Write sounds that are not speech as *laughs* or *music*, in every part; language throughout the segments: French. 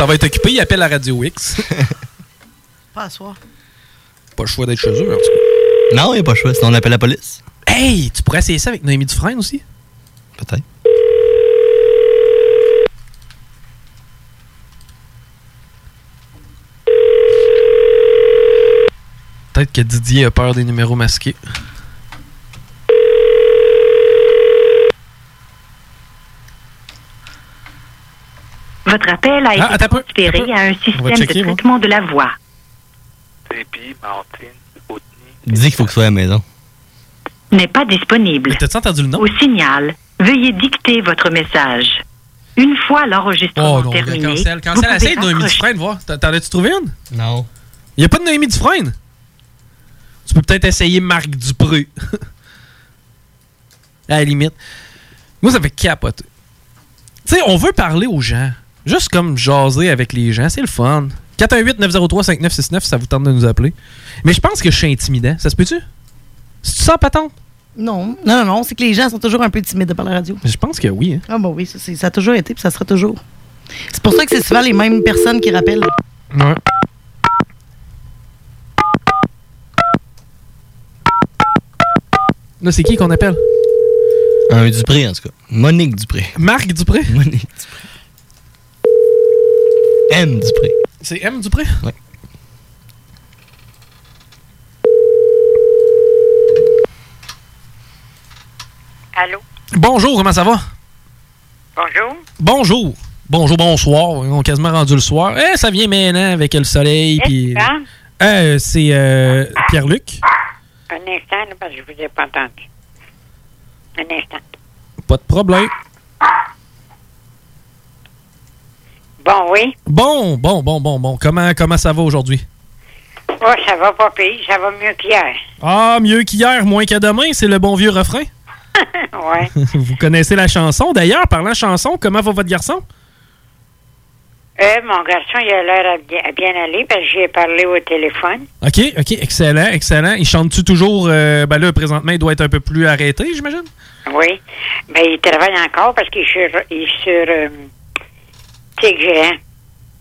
ça va être occupé. Il appelle la Radio X. *laughs* Pas à soir. pas le choix d'être chez eux, en tout cas. Non, il n'y a pas le choix, sinon on appelle la police. Hey, tu pourrais essayer ça avec Noémie Dufresne aussi? Peut-être. Peut-être que Didier a peur des numéros masqués. Votre appel a été Ah, peu, transféré à un système checker, de moi. traitement de la voix. Dis qu'il faut que ce soit à la maison. N'est pas disponible. T'as-tu entendu le nom? Au signal, veuillez dicter votre message. Une fois l'enregistrement Oh non, terminé, cancel. vous Cancel. pouvez Essaye de Noémie. Dufresne, voir. T'en as-tu trouvé une? Non. Il n'y a pas de Noémie Dufresne? Tu peux peut-être essayer Marc Dupré. *laughs* à la limite. Moi, ça fait capoter. Tu sais, on veut parler aux gens. Juste comme jaser avec les gens. C'est le fun. 418-903-5969, ça vous tente de nous appeler. Mais je pense que je suis intimidant. Ça se peut-tu? C'est tu sens patente? Non, non, non, non, c'est que les gens sont toujours un peu timides par la radio. Je pense que oui. hein. Ah bah oui, ça, c'est- ça a toujours été, puis ça sera toujours. C'est pour ça que c'est souvent les mêmes personnes qui rappellent. Ouais. Là, c'est qui qu'on appelle? Un Dupré, en tout cas. Monique Dupré. Marc Dupré? Monique Dupré. M Dupré. C'est M Dupré? Ouais. Allô? Bonjour, comment ça va? Bonjour? Bonjour. Bonjour, bonsoir. On est quasiment rendu le soir. Eh, ça vient maintenant avec le soleil. que- Euh, c'est euh, Pierre-Luc. Un instant, parce que je vous ai pas entendu. Un instant. Pas de problème. Bon, oui. Bon, bon, bon, bon, bon. Comment, comment ça va aujourd'hui? Oh, ça va pas pire. Ça va mieux qu'hier. Ah, mieux qu'hier, moins qu'à demain, c'est le bon vieux refrain. *laughs* ouais. *laughs* Vous connaissez la chanson. D'ailleurs, parlant chanson, comment va votre garçon? Euh, mon garçon, il a l'air à bien, à bien aller parce que j'ai parlé au téléphone. OK, OK, excellent, excellent. Il chante-tu toujours? euh, ben là, présentement, il doit être un peu plus arrêté, j'imagine? Oui. Mais il travaille encore parce qu'il est sur, il est sur euh, Tic Géant.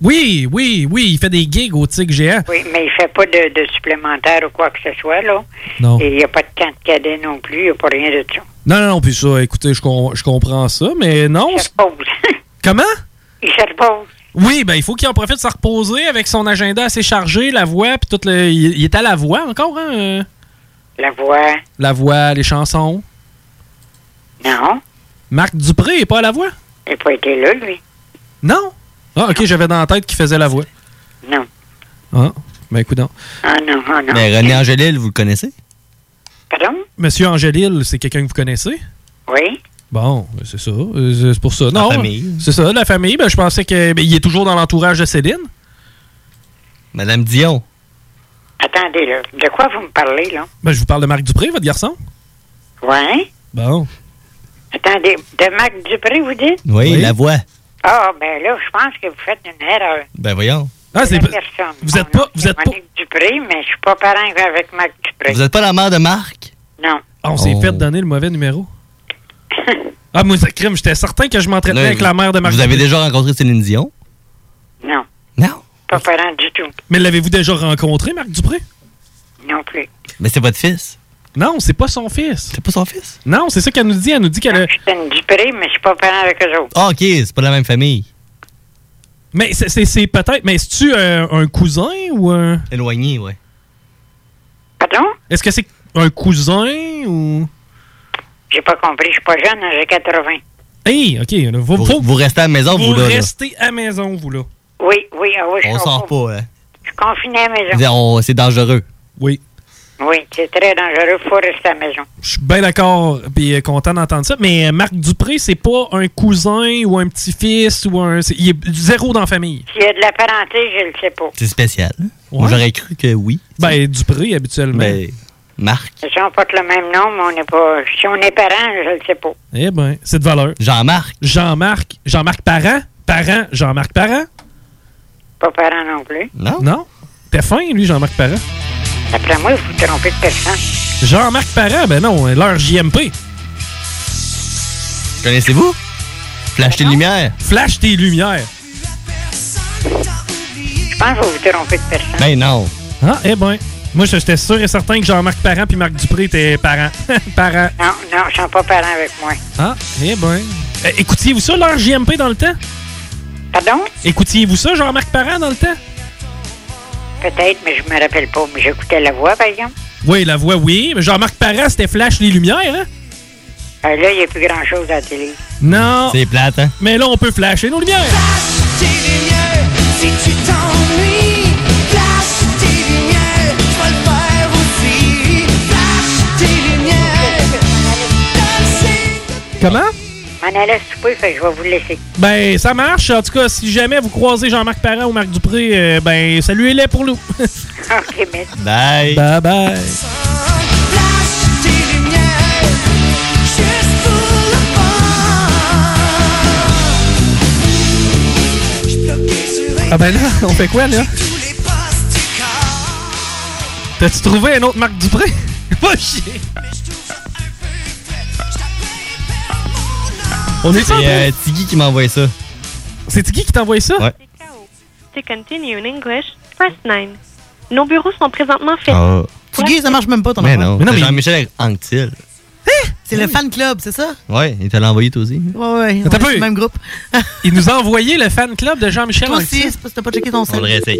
Oui, oui, oui, il fait des gigs au Tic Géant. Oui, mais il fait pas de, de supplémentaire ou quoi que ce soit, là. Non. Et il n'y a pas de camp de cadet non plus. Il n'y a pas rien de ça. Non, non, non, puis ça, écoutez, je, com- je comprends ça, mais non. Il se repose. *laughs* Comment? il se repose. Oui, ben il faut qu'il en profite de se reposer avec son agenda assez chargé, la voix, puis tout le. Il, est à la voix encore, hein? euh, La voix. La voix, les chansons. Non. Marc Dupré est pas à la voix? Il n'a pas été là, lui. Non? Ah, ok, j'avais dans la tête qu'il faisait la voix. Non. Ah, ben écoute donc. Ah non, ah non. Mais René Angélil, vous le connaissez? Pardon? Monsieur Angélil, c'est quelqu'un que vous connaissez? Oui. Bon, ben, c'est ça. euh, C'est pour ça. Non, famille. C'est ça, la famille. Ben, je pensais qu'il est toujours dans l'entourage de Céline. Madame Dion. Attendez, là. De quoi vous me parlez, là? Ben, je vous parle de Marc Dupré, votre garçon. Ouais. Bon. Attendez, de Marc Dupré, vous dites? Oui, Oui. la voix. Ah, ben là, je pense que vous faites une erreur. Ben voyons. Ah, c'est pas- personne. vous Mon êtes pas- vous êtes pas- Monique Dupré, mais je suis pas parent avec Marc Dupré. Vous êtes pas la mère de Marc? Non. Ah, on s'est Oh. fait donner le mauvais numéro. *laughs* ah, moi, ça crime. J'étais certain que je m'entretenais Là, avec la mère de Marc Vous avez déjà rencontré Céline Dion? Non. Non? Pas parent du tout. Mais l'avez-vous déjà rencontré, Marc Dupré? Non plus. Mais c'est votre fils. Non, c'est pas son fils. C'est pas son fils? Non, c'est ça qu'elle nous dit. Elle nous dit qu'elle a... C'est une Dupré, mais je suis pas parent avec eux autres. Ah, OK, c'est pas la même famille. Mais c'est- c'est c'est peut-être... Mais est-tu euh, un cousin ou un... Éloigné, ouais. Pardon? Est-ce que c'est un cousin ou... J'ai pas compris. Je suis pas jeune, hein, j'ai 80. Hey, OK. Vous, faut- vous restez à la maison, vous, vous là. là. restez à maison, vous, là. Oui, oui, ah oui, je On sort pas, hein. Je suis confiné à la maison. C'est dangereux. Oui. Oui, c'est très dangereux. faut rester à la maison. Je suis bien d'accord et euh, content d'entendre ça. Mais euh, Marc Dupré, c'est pas un cousin ou un petit-fils ou un... c'est- Il est zéro dans la famille. S'il y a de la parenté, je le sais pas. C'est spécial. hein? Ouais. J'aurais cru que oui. Ben, Dupré, habituellement. Mais Marc. Si on porte le même nom, mais on n'est pas. Si on est parent, je le sais pas. Eh ben, c'est de valeur. Jean-Marc. Jean-Marc. Jean-Marc Parent? Parent. Jean-Marc Parent? Pas parent non plus. Non? Non? T'es fin, lui, Jean-Marc Parent. Après moi, vous vous trompez de personne. Jean-Marc Parent, ben non, l'heure JMP. Connaissez-vous? Flash tes lumières. Flash tes lumières. pense que vous vous trompez de personne. Ben non. Ah, eh ben. Moi, j'étais sûr et certain que Jean-Marc Parent puis Marc Dupré étaient parents. *laughs* parents. Non, non, ils sont pas parents avec moi. Ah, eh ben. Euh, Écoutiez-vous ça, leur JMP dans le temps? Pardon? Écoutiez-vous ça, Jean-Marc Parent dans le temps? Peut-être, mais je me rappelle pas. Mais j'écoutais la voix, par exemple. Oui, la voix, oui. Mais Jean-Marc Parent, c'était Flash les Lumières, hein? Euh, là, il n'y a plus grand-chose à la télé. Non. C'est plate, hein? Mais là, on peut flasher nos lumières. tes lumières. Si tu t'ennuies, flash tes lumières. Je vais le faire aussi. Flash tes lumières. Comment? M'en allais souper, fait que je vais vous laisser. Ben, ça marche. En tout cas, si jamais vous croisez Jean-Marc Parent ou Marc Dupré, euh, ben, saluez-les pour nous. *laughs* OK, mais Bye. bye bye. Le Ah ben là, on fait quoi, là? T'as-tu trouvé un autre Marc Dupré? *laughs* Va chier. On est C'est euh, Tiggy qui m'a envoyé ça. C'est qui qui t'a envoyé ça? Ouais. To continue in English, press 9. Nos bureaux sont présentement fermés. Ah. Tiggy, ça marche même pas ton Mais non. Mais non, c'est mais- Jean-Michel Anctil. C'est le fan club, c'est ça? Ouais, il te l'a envoyé toi aussi. Ouais, ouais. On peu. sur le même groupe. *laughs* Il nous a envoyé le fan club de Jean-Michel Toi aussi, c'est parce que t'as pas checké ton On site. le réessaye.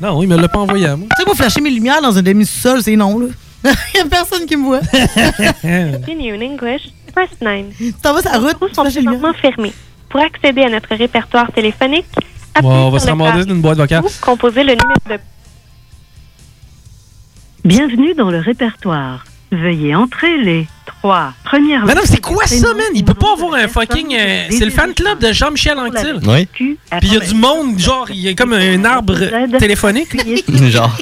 Non, il me l'a pas envoyé à moi. Tu sais, moi, flasher mes lumières dans un demi-sous-sol, c'est non, là. Il y a personne qui me voit. *laughs* Continue in English, press 9. t'en vas sur la route, sont les lumières. présentement fermés. Pour accéder à notre répertoire téléphonique, appuyez Bon, on va sur d'une boîte vocale. ou composez le numéro de Bienvenue dans le répertoire. Veuillez entrer les trois premières Mais non, c'est quoi ça, man? Il peut pas avoir un fucking. euh, c'est le fan club de Jean-Michel Anctil. Oui. Puis il y a du monde, genre, il y a comme un arbre téléphonique. *laughs* Genre.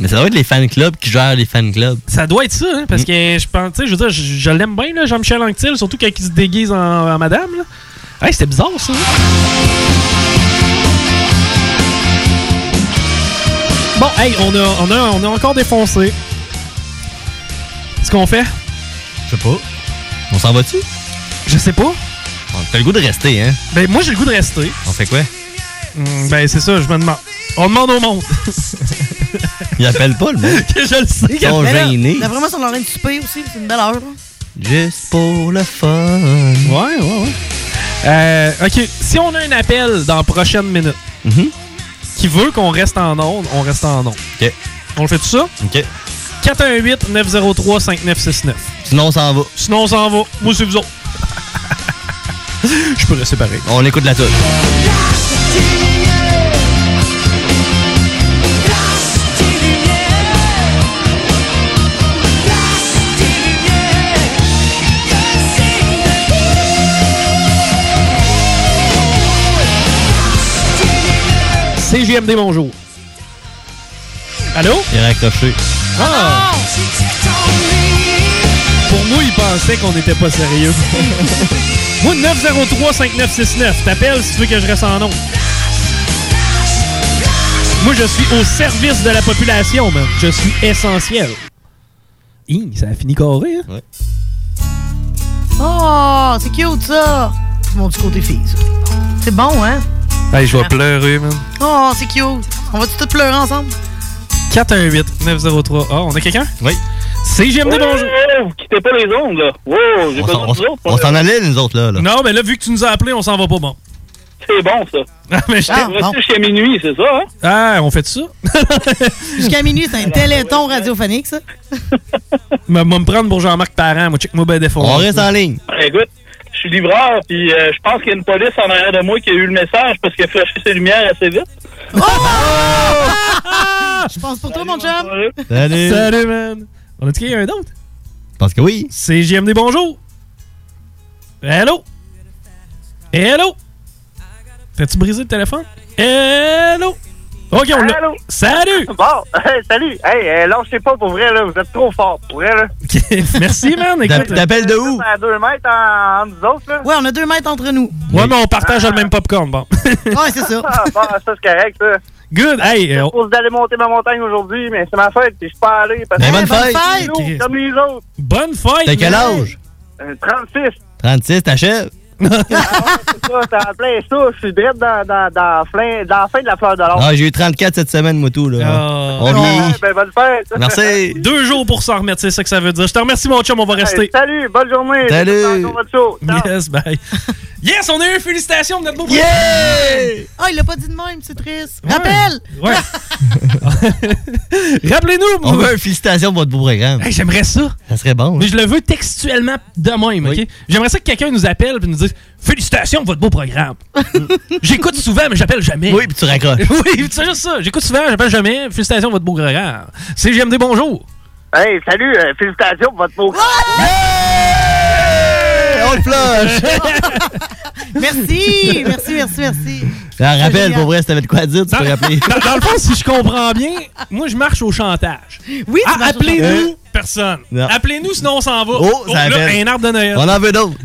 Mais ça doit être les fan clubs qui gèrent les fan clubs. Ça doit être ça, hein, parce que je pense, tu sais, je veux dire, je, je l'aime bien, là, Jean-Michel Anctil, surtout quand il se déguise en, en madame, là. Hey, c'était bizarre, ça. Bon, hey, on a, on a, on a encore défoncé. Ce qu'on fait? Je sais pas. On s'en va-tu? Je sais pas. T'as le goût de rester, hein? Ben, moi, j'ai le goût de rester. On fait quoi? Hum, ben, c'est ça, je me demande. On demande au monde. *laughs* Il appelle pas le monde. *laughs* je le sais. Ils sont gênés. D'après moi, ils sont en train de souper aussi. C'est une belle heure. là. Juste pour le fun. Ouais, ouais, ouais. Euh, ok, si on a un appel dans la prochaine minute Mhm. qui veut qu'on reste en onde, on reste en onde. OK. On le fait tout ça? OK. 418-903-5969. Sinon, on s'en va. Sinon, on s'en va. Moi, c'est vous autres. *laughs* Je peux rester pareil. On écoute la toute. CGMD, bonjour. Allô? Il est raccroché. Ah! Pour moi, il pensait qu'on n'était pas sérieux. *laughs* moi, 903-5969. T'appelles si tu veux que je reste en nom. Moi, je suis au service de la population, man. Je suis essentiel. Hi, ça a fini carré, hein? Oh, c'est cute, ça. C'est mon petit côté fille, ça. C'est bon, hein? Hey, je vais pleurer, man. Oh, c'est cute. On va tous pleurer ensemble? 418-903. Ah, on a quelqu'un? Oui. CGMD, bonjour. Vous quittez pas les ondes, là. Wow, j'ai On pas s'en- besoin de autres. on s'en allait, nous autres, là. là. Non, mais là, vu que tu nous as appelés, on s'en va pas bon. C'est bon, ça. Ah, mais je Ah, jusqu'à minuit, c'est ça, hein? Ah, on fait ça? *laughs* Jusqu'à minuit, c'est un téléthon radiophonique, ça. M'a *laughs* m'a me prendre pour Jean-Marc Parent. Moi, check-moi ben défaut. On reste en ligne. Ben, écoute, suis livreur, puis euh, je pense qu'il y a une police en arrière de moi qui a eu le message parce qu'il a flashé ses lumières assez vite. Je pense pour toi, mon chum. Salut. Salut, man. On a-tu quelqu'un d'autre? Parce que oui. C'est JMD, bonjour. Hello? Hello? T'as-tu brisé le téléphone? Hello? OK, on l'a. Allô? Salut! Bon, *laughs* hey, salut. Hey, euh, lâchez pas pour vrai, là. Vous êtes trop fort, pour vrai, là. OK, *laughs* Merci, man. T'appelles de où? à deux mètres en, entre nous autres, là. Ouais, on a deux mètres entre nous. Ouais, mais on partage le même popcorn. Bon. *laughs* Ouais, c'est ça. Ah, bon, ça, c'est correct, ça. Good. Hey, euh, Je propose d'aller monter ma montagne aujourd'hui, mais c'est ma fête, puis je suis pas allé parce que bonne bonne fête. comme les autres. bonne fête. T'as quel âge? Euh, 36. 36, t'achèves? *laughs* c'est ça, c'est en plein ça. Je suis direct dans, dans, dans, plein- dans la fin de la fleur de l'or. Ah, j'ai eu 34 cette semaine, moi, tout, là. Ah. On vieillit. Ouais, ben, bonne fête. Merci. Deux jours pour s'en remettre, c'est ça que ça veut dire. Je te remercie, mon chum, on va Hey, rester. salut, bonne journée. Salut. *laughs* Yes, bye. Yes, on a eu une félicitation de notre beau Yeah! Ah, il l'a pas dit de même, c'est triste. Ouais. Rappelle! Ouais. *laughs* Rappelez-nous. On veut une félicitation pour votre beau programme. Hey, J'aimerais ça. Ça serait bon. Mais je le veux textuellement de même, OK? J'aimerais ça que quelqu'un nous appelle et nous dise Félicitations pour votre beau programme. *laughs* J'écoute souvent, mais j'appelle jamais. Oui, puis tu raccroches. *laughs* oui, c'est juste ça. J'écoute souvent, j'appelle jamais. Félicitations pour votre beau programme. C'est GMD, bonjour. Hey, salut, euh, félicitations pour votre beau. On le flush! *laughs* Merci, merci, merci, merci. Ah, rappelle, pour vrai, si t'avais de quoi dire, tu peux rappeler. Dans, dans le fond, si je comprends bien, moi, je marche au chantage. Oui, tu Ah, Appelez-nous, personne. Appelez-nous, sinon on s'en va. Oh, ça là, appelle. un arbre de Noël. On en veut d'autres.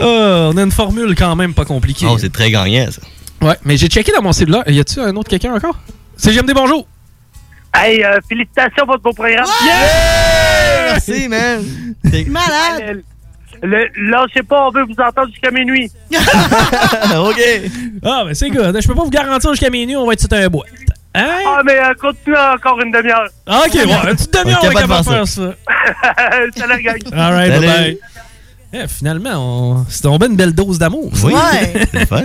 Ah, *laughs* on a une formule quand même pas compliquée. Oh, c'est très gagnant, ça. ouais, mais j'ai checké dans mon cellulaire. Y a-tu un autre quelqu'un encore? C'est GMD, bonjour. Hey, euh, félicitations pour votre beau programme. Merci, *laughs* man. Malade. Le, là, je sais pas, on veut vous entendre jusqu'à minuit. *laughs* OK. Ah, ben c'est good. Je peux pas vous garantir jusqu'à minuit, on va être sur un boîte. Hein? Ah, mais euh, continue encore une demi-heure. Ah, ok, bon, une petite demi-heure, On est capable de faire ça. *laughs* Salut, gang. All right, Salut. bye-bye. Eh, finalement, on... c'est tombé une belle dose d'amour. Oui, Ouais. c'est le fun.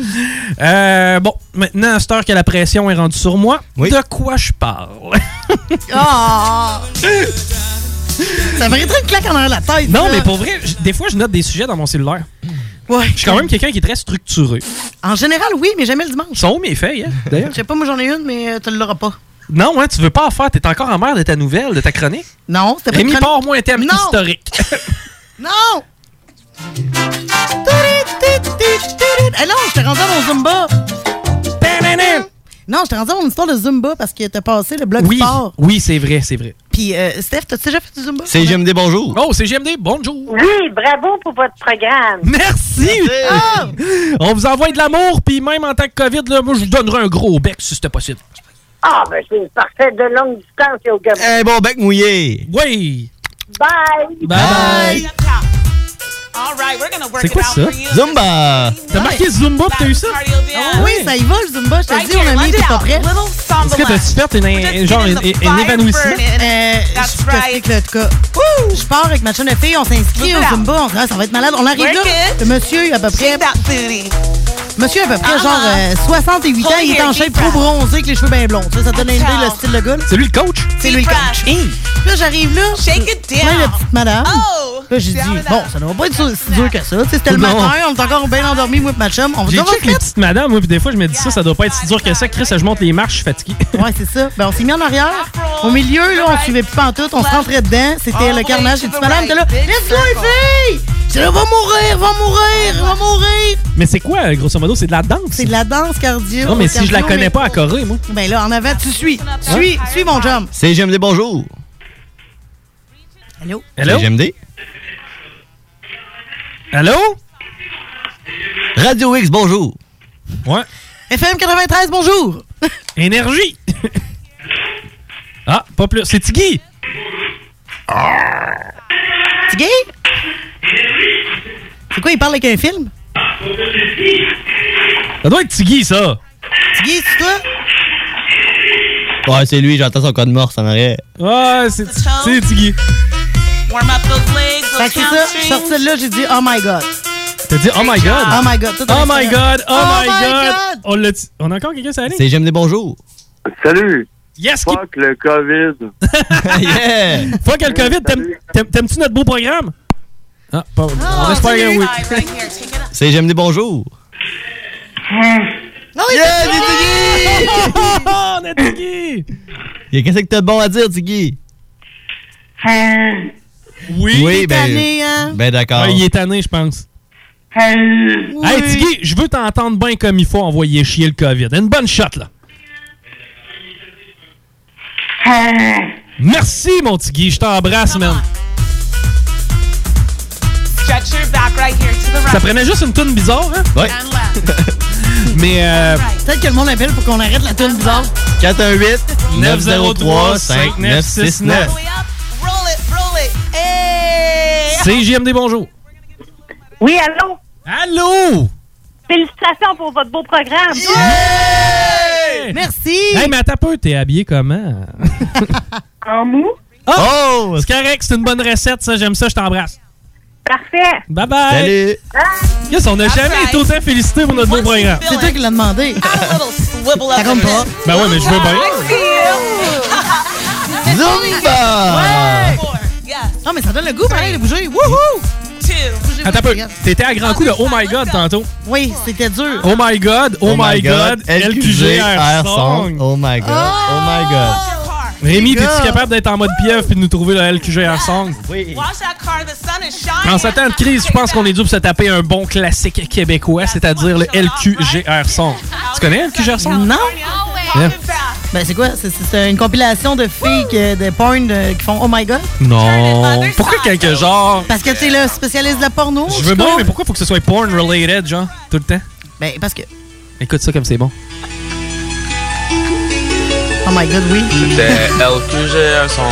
Euh, bon, maintenant, à cette heure que la pression est rendue sur moi, Oui. de quoi je parle? *laughs* Ah! Ça mériterait une claque en arrière de la tête. non, mais pour vrai, j- des fois, je note des sujets dans mon cellulaire. Ouais. Je suis quand même quelqu'un qui est très structuré. En général, oui, mais jamais le dimanche. Sont où mes feuilles, hein, d'ailleurs? Je sais pas, moi j'en ai une, mais euh, tu ne l'auras pas. Non, hein, tu veux pas en faire. T'es encore en mer de ta nouvelle, de ta chronique? Non, c'était pas Rémi, chronique. pars-moi un thème Non. historique. *laughs* Non! Eh non, je t'ai rendu à mon Zumba. Non, je t'ai rendu à mon histoire de Zumba parce que t'as passé le bloc oui, sport. oui, c'est vrai, c'est vrai. Puis, euh, Steph, t'as-tu déjà fait du Zumba? C'est GMD, bonjour. Oh, c'est GMD, bonjour. Oui, bravo pour votre programme. Merci! Ah! On vous envoie de l'amour, puis même en tant que COVID, là, moi, je vous donnerai un gros bec si c'était possible. Ah, ben c'est parfait de longue distance et au Gabon. Un bon bec mouillé. Oui! Bye! Bye! C'est quoi ça? Zumba. T'as marqué Zumba pis t'as eu ça? Ah oui, ça y va, le Zumba. Je te dis, on a mis, t'es pas prêt. Est-ce que t'as-tu fait genre un, évanouissement? Euh, je t'explique le cas. Je pars avec ma chaîne de filles, on s'inscrit au Zumba, on se dit, ah, ça va être malade. On arrive là, le monsieur, à peu près, monsieur, à peu près, genre euh, 68 ans, il est en shape trop bronzé avec les cheveux bien blonds. Tu sais, ça te donne une idée, le style de gars. C'est lui le coach? C'est lui le coach. Puis Là, j'arrive là, plein de petites madames. Là, j'ai dit, bon, ça ne va pas être si dur que ça. C'était le matin, on est encore bien endormis, moi et ma chum. On va J'ai check les petites madames, moi, puis des fois, je me dis ça, ça doit pas être si dur que ça. Chris, je monte les marches, je suis fatigué. *laughs* Ouais, c'est ça. Ben, on s'est mis en arrière. Au milieu, là, on suivait plus pantoute. On se rentrait dedans. C'était le carnage. Les petites madames étaient là. Laisse-moi, les filles! J'étais là, va mourir, va mourir, va mourir! Mais c'est quoi, euh, grosso modo? C'est de la danse? C'est de la danse cardio. Non, mais si je la connais mais- pas à Corée, moi. Ben là, en avant, tu suis. Suis, suis mon chum. C'est GMD, bonjour. Allô? Hello? C'est GMD. Allô? Radio X, bonjour. Ouais. FM 93, bonjour! *laughs* Énergie! ah, pas plus. C'est Tiggy! Tu gay? C'est quoi, il parle avec un film? Ça doit être Tiggy, ça! Tu gay, c'est toi? Ouais, c'est lui, j'entends son code morse en arrière. Ouais, c'est c'est Tiggy. Fait que c'est ça, je suis sorti de là, j'ai dit, oh my god. T'as dit, oh my god! Oh my god. tout Oh en my god! Oh, my god! On l'a On a encore quelqu'un, ça allait? C'est GMD, bonjour. Salut. Yes! Qui... Fuck le COVID. *laughs* *laughs* yeah! Fuck le COVID, t'aimes- t'aimes- t'aimes-tu notre beau programme? Ah, pas. on espère que oui. C'est GMD, bonjour. Non, il Yeah, c'est Tiggy! Oh, on a Tiggy! Y'a qu'est-ce que t'as de bon à dire, Tiggy? Oui! Oui, ben. tanné, hein? Ben d'accord. Ouais, il est tanné, je pense. Oui. Hey, Tiggy, je veux t'entendre bien comme il faut envoyer chier le COVID. Une bonne shot, là. Merci, mon Tiggy. Je t'embrasse, man. Ça prenait juste une toune bizarre, hein? Ouais. *laughs* Mais, euh, Peut-être que le monde appelle pour qu'on arrête la tune bizarre. 418 903 903 5969. c'est JMD, bonjour. Oui, allô? Allô? Félicitations pour votre beau programme. Merci. Hey, mais attends un peu, t'es habillé comment? *laughs* En mou? Oh! C'est correct, c'est une bonne recette, ça, j'aime ça, je t'embrasse. Parfait. Bye bye! Salut! Yes, on n'a jamais été autant félicité pour notre beau programme. C'est toi qui l'as demandé. *laughs* Ça compte pas. Ben ouais, mais je veux bien. Zumba! Non, mais ça donne le goût, pareil, de bouger. Wouhou! Attends un peu, t'étais à grand coup de Oh my god tantôt. Oui, c'était dur. Oh my god, oh, my god, LQGR song. Oh my god, oh my god. Rémi, t'es-tu capable d'être en mode pieuvre puis de nous trouver le LQGR song? Oui. En ce temps de crise, je pense qu'on est dû pour se taper un bon classique québécois, c'est-à-dire le LQGR song. Tu connais le LQGR song? Non? Yeah. Ben, c'est quoi? C'est- une compilation de filles que- de porn de- qui font Oh my god? Non. Pourquoi quelque genre... Parce que t'es le spécialiste de la porno. Je veux tu bien, mais pourquoi faut que ce soit porn related, genre, tout le temps? Ben, parce que. Écoute ça comme c'est bon. Oh my god, oui. C'était LQGR son.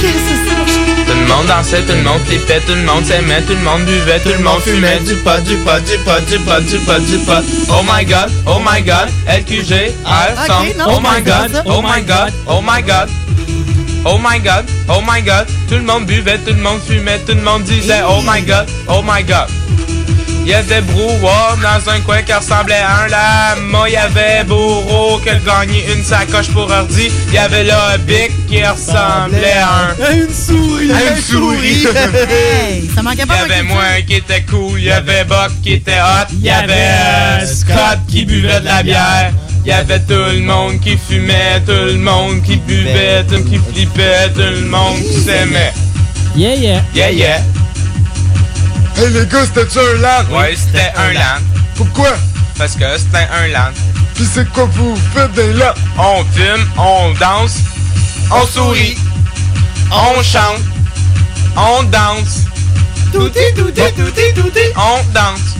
Qu'est-ce que c'est ça? Tout le monde dansait, tout le monde tripait, tout le monde s'aimait, tout le monde buvait, tout le monde fumait du pot, du pot, du pot, du pot, du pot, du pot. Oh my god, oh my god, LQG, song. non, Oh my god, oh my god, oh my god. Oh my god, oh my god, tout le monde buvait, tout le monde fumait, tout le monde disait oh my god, oh my god. Il y avait brouhaha dans un coin qui ressemblait à un lama. Il y avait Bourreau qui a gagné une sacoche pour ordi. Il y avait le Bic qui ressemblait à un... une souris! À une souris! *laughs* Hey, ça manquait Il y pas avait moi qui était cool, il y avait Buck qui était hot, il y avait euh, Scott qui buvait de la bière, il y avait tout le monde qui fumait, tout le monde qui buvait, tout le monde qui flippait, tout le monde qui s'aimait. Yeah, yeah. Yeah, yeah. Hey les gars, c'était-tu un land? Ouais, c'était un land. Pourquoi? Parce que c'était un land. Pis c'est quoi vous faites des là? On fume, on danse, on sourit, on chante, on danse. Touti, touti, touti, touti. On danse,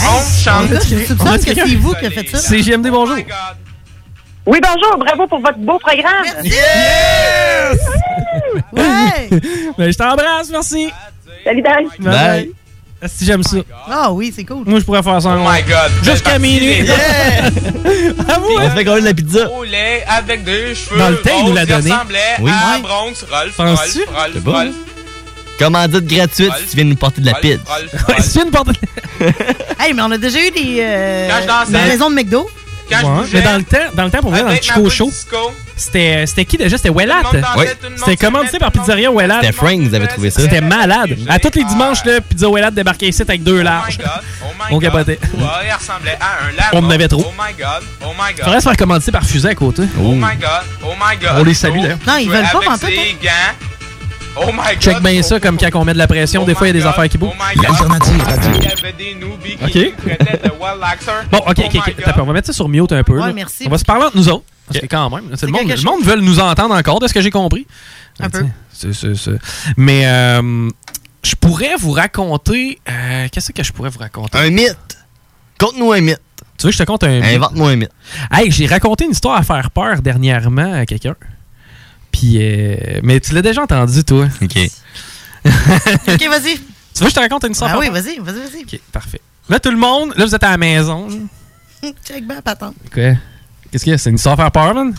on chante. Je soupçonne que c'est vous qui avez fait ça. C'est GMD, bonjour. Oui, bonjour. Bravo pour votre beau programme. Yes! Ouais! *laughs* Ben, je t'embrasse, merci. Salut, bye. Bye. bye. Si j'aime ça? Ah oui, c'est cool. Moi, je pourrais faire ça. Oh my god. Jusqu'à minuit. *laughs* À vous, On hein? fait de la pizza? Roulait avec des cheveux Dans le temps, il nous l'a donné. Oui. à Ouais. Bronx, Rolf? Rolf, Rolf. Rolf, Commandite gratuite si tu viens nous porter de la pizza. Rolf, Ouais, Rolf. c'est une porte. Hey, mais on a déjà eu des. Euh, Quand je dansais. des raisons de McDo. Quand je Ouais, bougeais, Mais dans le temps, dans le temps pour vrai, dans le Chico Show, c'était c'était qui déjà? C'était Wellat. tout Oui. tout C'était commandité par tout Pizzeria Wellat. C'était Frank, vous avez trouvé ça. C'était malade. À tous les dimanches, là, Pizza Wellat débarquait ici avec deux Oh my larges. god, oh my On god. capotait. Il ressemblait à un lama. On en avait trop. Oh my god, oh my god. Faudrait se faire commander par Fusée à côté. Oh my god, oh my god. On les salue, d'ailleurs. Non, ils veulent pas pantoute, ses hein. gants. Oh my god. Check bien ça, comme quand on met de la pression, Oh des fois, il y a des God, affaires qui bougent. Oh. L'alternative radio. Il y avait des newbies qui Ok. Bon, ok, Oh ok, my ok. God. Attends, on va mettre ça sur mute un peu. Ouais, là. merci. On va se parler entre nous autres. Parce que quand même, c'est le, monde, quelque le monde veut nous entendre encore, de ce que j'ai compris. Un peu. C'est- c'est- Mais euh, je pourrais vous raconter. euh, Qu'est-ce que je pourrais vous raconter? Un mythe. Conte-nous un mythe. Tu veux que je te conte un mythe? Invente-moi un mythe. Hey, j'ai raconté une histoire à faire peur dernièrement à quelqu'un. Puis, euh, mais tu l'as déjà entendu, toi. OK. *laughs* Ok, vas-y. Tu veux que je te raconte une histoire Ah à oui, faire peur? vas-y, vas-y, vas-y. Ok, parfait. Là, tout le monde, là, vous êtes à la maison. *laughs* Check bien, patente. Quoi? Qu'est-ce qu'il y a? C'est une histoire à faire peur, man?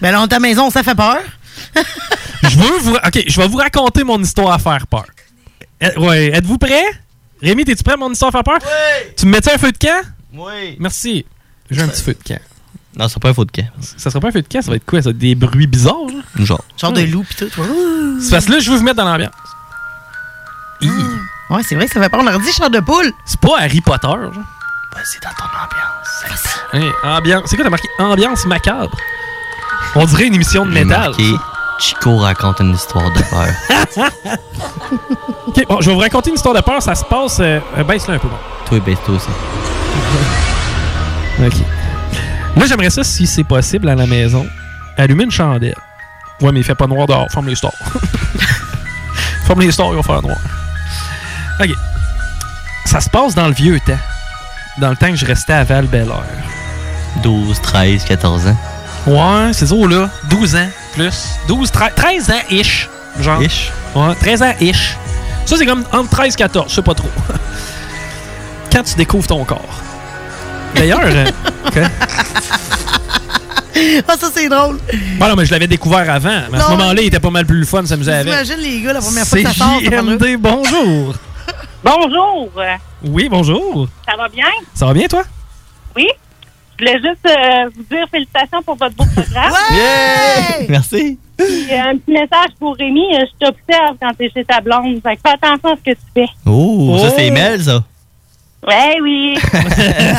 Ben là, on est à la maison, ça fait peur. *laughs* Je veux vous. Ok, je vais vous raconter mon histoire à faire peur. Eh, Ouais, êtes-vous prêts? Rémi, t'es-tu prêt à mon histoire à faire peur? Oui! Tu me mets un feu de camp? Oui! Merci. J'ai un petit feu de camp. Non, c'est pas un faux de camp. Ça sera pas un feu de camp, ça va être quoi? Ça? Va être des bruits bizarres, là? Genre. Genre de loup pis tout. C'est parce que là, je veux vous mettre dans l'ambiance. Hi. Ouais, c'est vrai que ça fait peur. On aurait dit de poule. C'est pas Harry Potter, genre. Vas-y dans ton ambiance. Hey, ambiance. C'est quoi, t'as marqué ambiance macabre? On dirait une émission de J'ai métal. marqué, Chico raconte une histoire de peur. *laughs* Ok, bon, je vais vous raconter une histoire de peur. Ça se passe. Euh, euh, Baisse-le un peu, bon. Toi et Besto aussi. Ok. Là, j'aimerais ça, si c'est possible, à la maison, allumer une chandelle. Ouais, mais il fait pas noir dehors. Ferme les stores. *laughs* Ferme les stores, il va faire noir. Ok. Ça se passe dans le vieux temps. Dans le temps que je restais à val air 12, 13, 14 ans. Ouais, ces eaux-là. 12 ans, plus. 12, 13, 13 ans, ish. Genre. Ish. Ouais, 13 ans, ish. Ça, c'est comme entre 13 et 14, je sais pas trop. *laughs* Quand tu découvres ton corps. D'ailleurs, euh, ok. Ah, ça, c'est drôle. Bon, non, mais je l'avais découvert avant. Mais à ce Non, moment-là, il était pas mal plus le fun de s'amuser avec. T'imagines les gars, la première fois que ça sort, ça parle là. JMD, bonjour. Bonjour. Oui, bonjour. Ça va bien? Ça va bien, toi? Oui. Je voulais juste euh, vous dire félicitations pour votre beau programme. Yeah! Merci. Puis, euh, un petit message pour Rémi. euh, Je t'observe quand t'es chez ta blonde. Fait que fais attention à ce que tu fais. Oh, ça c'est Mel, ça. Ouais, oui.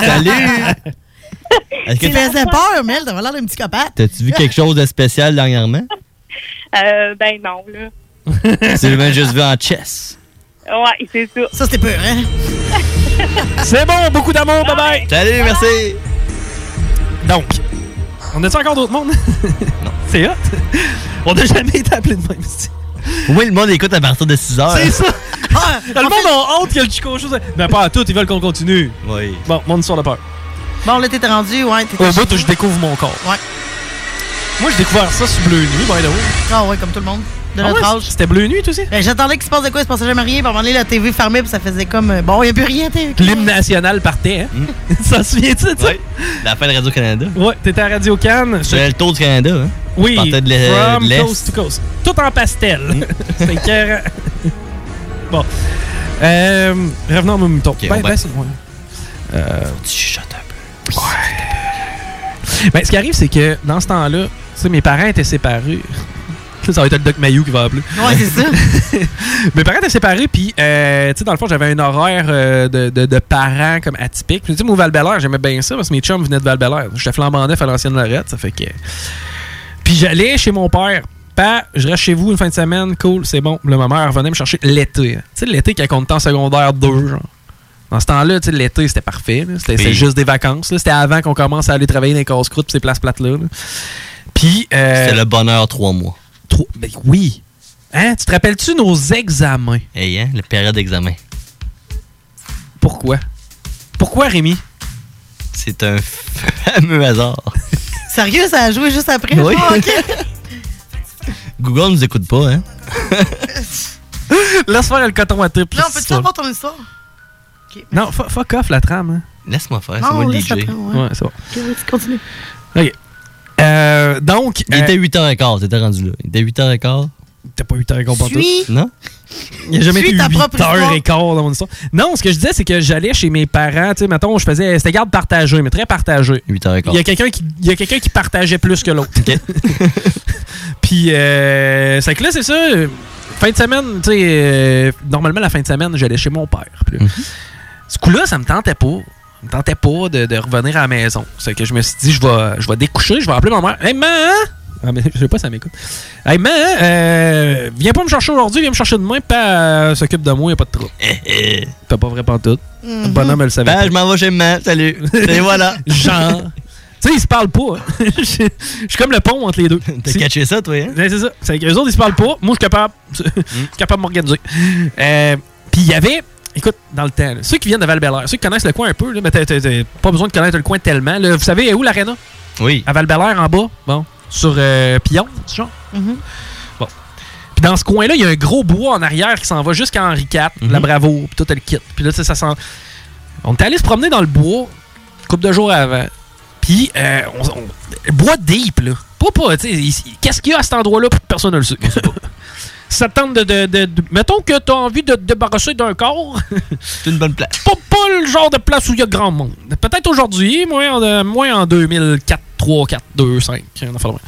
Salut! Est-ce que Tu faisais peur, Mel, t'avais l'air d'un petit copate? t'as-tu vu quelque chose de spécial dernièrement? Euh, ben non, là. *laughs* C'est le même juste vu en chess. Ouais, c'est ça. Ça, c'était peur, hein? *laughs* C'est bon, beaucoup d'amour, bye bye. Salut, merci. Donc, on a-tu encore d'autres mondes? non. *laughs* C'est hot. On n'a jamais été appelé de même. Au moins, le monde écoute à partir de 6 heures. C'est ça. *laughs* le monde a hâte que le Chico chose. Mais pas à tout, ils veulent qu'on continue. Oui. Bon, mon histoire de peur. Bon, là, t'étais rendu, ouais. Au bout, je découvre mon corps. Ouais. Moi, j'ai découvert ça sur Bleu Nuit, by the way. Ah, ouais, comme tout le monde. De Ah notre ouais, âge. C'était Bleu Nuit, tu sais? Ben, j'attendais qu'il se passe de quoi, il se passait jamais rien. Puis à un moment donné, la TV fermée, puis ça faisait comme. euh, Bon, il n'y a plus rien, TV. L'hymne national partait, hein? *laughs* ça se souvient-tu de ça? Oui. La fin de Radio-Canada. Ouais, t'étais à Radio Cannes. C'était le tour du Canada, hein? Oui, Je partais de l'E- from de l'Est. coast to coast. Tout en pastel. *laughs* C'était écœurant. bon. Euh, revenons à mon mouton. on ben, va- ben, c'est loin. Euh, Tu chuchotes un peu. Ben, ce qui arrive, c'est que dans ce temps-là, mes parents étaient séparés. Ça, va être le Doc Mayou qui va appeler. Ouais, c'est ça. *laughs* Mes parents étaient séparés, puis, euh, tu sais, dans le fond, j'avais un horaire euh, de, de- de parents comme atypique. Puis, tu sais, moi, val j'aimais bien ça parce que mes chums venaient de val J'étais flambant neuf à l'ancienne Lorette, ça fait que. Puis, j'allais chez mon père. Pas, je reste chez vous une fin de semaine, cool, c'est bon. Là, ma mère venait me chercher l'été. Tu sais, l'été quand on était en secondaire 2, genre. Dans ce temps-là, tu sais, l'été, c'était parfait. là. C'était juste des vacances. là. C'était avant qu'on commence à aller travailler dans les casse-croûtes ces places plates-là. là. Puis. euh, C'était le bonheur trois mois. Trop- ben oui. Hein? Tu te rappelles-tu nos examens? Hey, hein? La période d'examen. Pourquoi? Pourquoi, Rémi? C'est un fameux hasard. *laughs* Sérieux, ça a joué juste après? Oui. Ok. *laughs* Google nous écoute pas, hein? *laughs* Laisse faire le coton à tip. Non, peux-tu savoir ton histoire? Non, fu- fuck off la trame. hein. Laisse-moi faire, c'est moi le DJ. après, ouais. Ouais, c'est bon. Ok, vas-y, continue. OK. Euh, donc. Il était 8h15, t'étais rendu là. Il était 8h15. T'as pas 8h15 pour tout. Non? Il n'y a jamais Suis été ta 8 propre heures histoire. et quart dans mon histoire. Non, ce que je disais, c'est que j'allais chez mes parents. Tu sais, mettons, je faisais. C'était garde partagée, mais très partagée. 8h15. Il y a quelqu'un qui, il y a quelqu'un qui partageait plus que l'autre. *laughs* Puis, euh, c'est que là, c'est ça. euh, Fin de semaine, tu sais, euh, normalement, la fin de semaine, j'allais chez mon père. Puis là, Ce coup-là, ça me tentait pas. Ça me tentait pas de, de revenir à la maison. C'est que je me suis dit, je vais, je vais découcher, je vais appeler ma mère. Hey, maman! Ah, mais *laughs* je sais pas si ça m'écoute. Hey, maman, euh, viens pas me chercher aujourd'hui, viens me chercher demain, pas euh, s'occupe de moi, y a pas de trouble. *laughs* T'as pas vrai pas tout. Le bonhomme, elle le savait. Ben, pas. je m'en vais chez maman. Salut. *laughs* Et voilà. Genre. Tu sais, ils se parlent pas. hein. Je suis comme le pont entre les deux. T'as catché ça, toi, hein? Ouais, c'est ça. C'est qu'eux autres, ils se parlent pas. Moi, je suis capable. Je suis capable de m'organiser. Euh, Puis il y avait. Écoute, dans le temps, là, ceux qui viennent de val ceux qui connaissent le coin un peu, là, mais t'as- t'as- t'as pas besoin de connaître le coin tellement. là. Vous savez où l'aréna? Oui. À val en bas. Bon. Sur euh, Pillon, genre. Bon. Puis dans ce coin-là, il y a un gros bois en arrière qui s'en va jusqu'à Henri IV, la Bravo, puis tout le kit. Puis là, tu sais, ça sent. On est allé se promener dans le bois, couple de jours avant. Puis, euh, on, on- bois deep, là. Pas, pas, tu sais, qu'est-ce qu'il y a à cet endroit-là? Personne ne le sait? Ça te tente de, de- de- de- Mettons que t'as envie de te débarrasser d'un corps. *laughs* C'est une bonne place. Pas, pas le genre de place où il y a grand monde. Peut-être aujourd'hui, moins en, euh, moins en 2004, 3, 4, 2, 5. une affaire de même.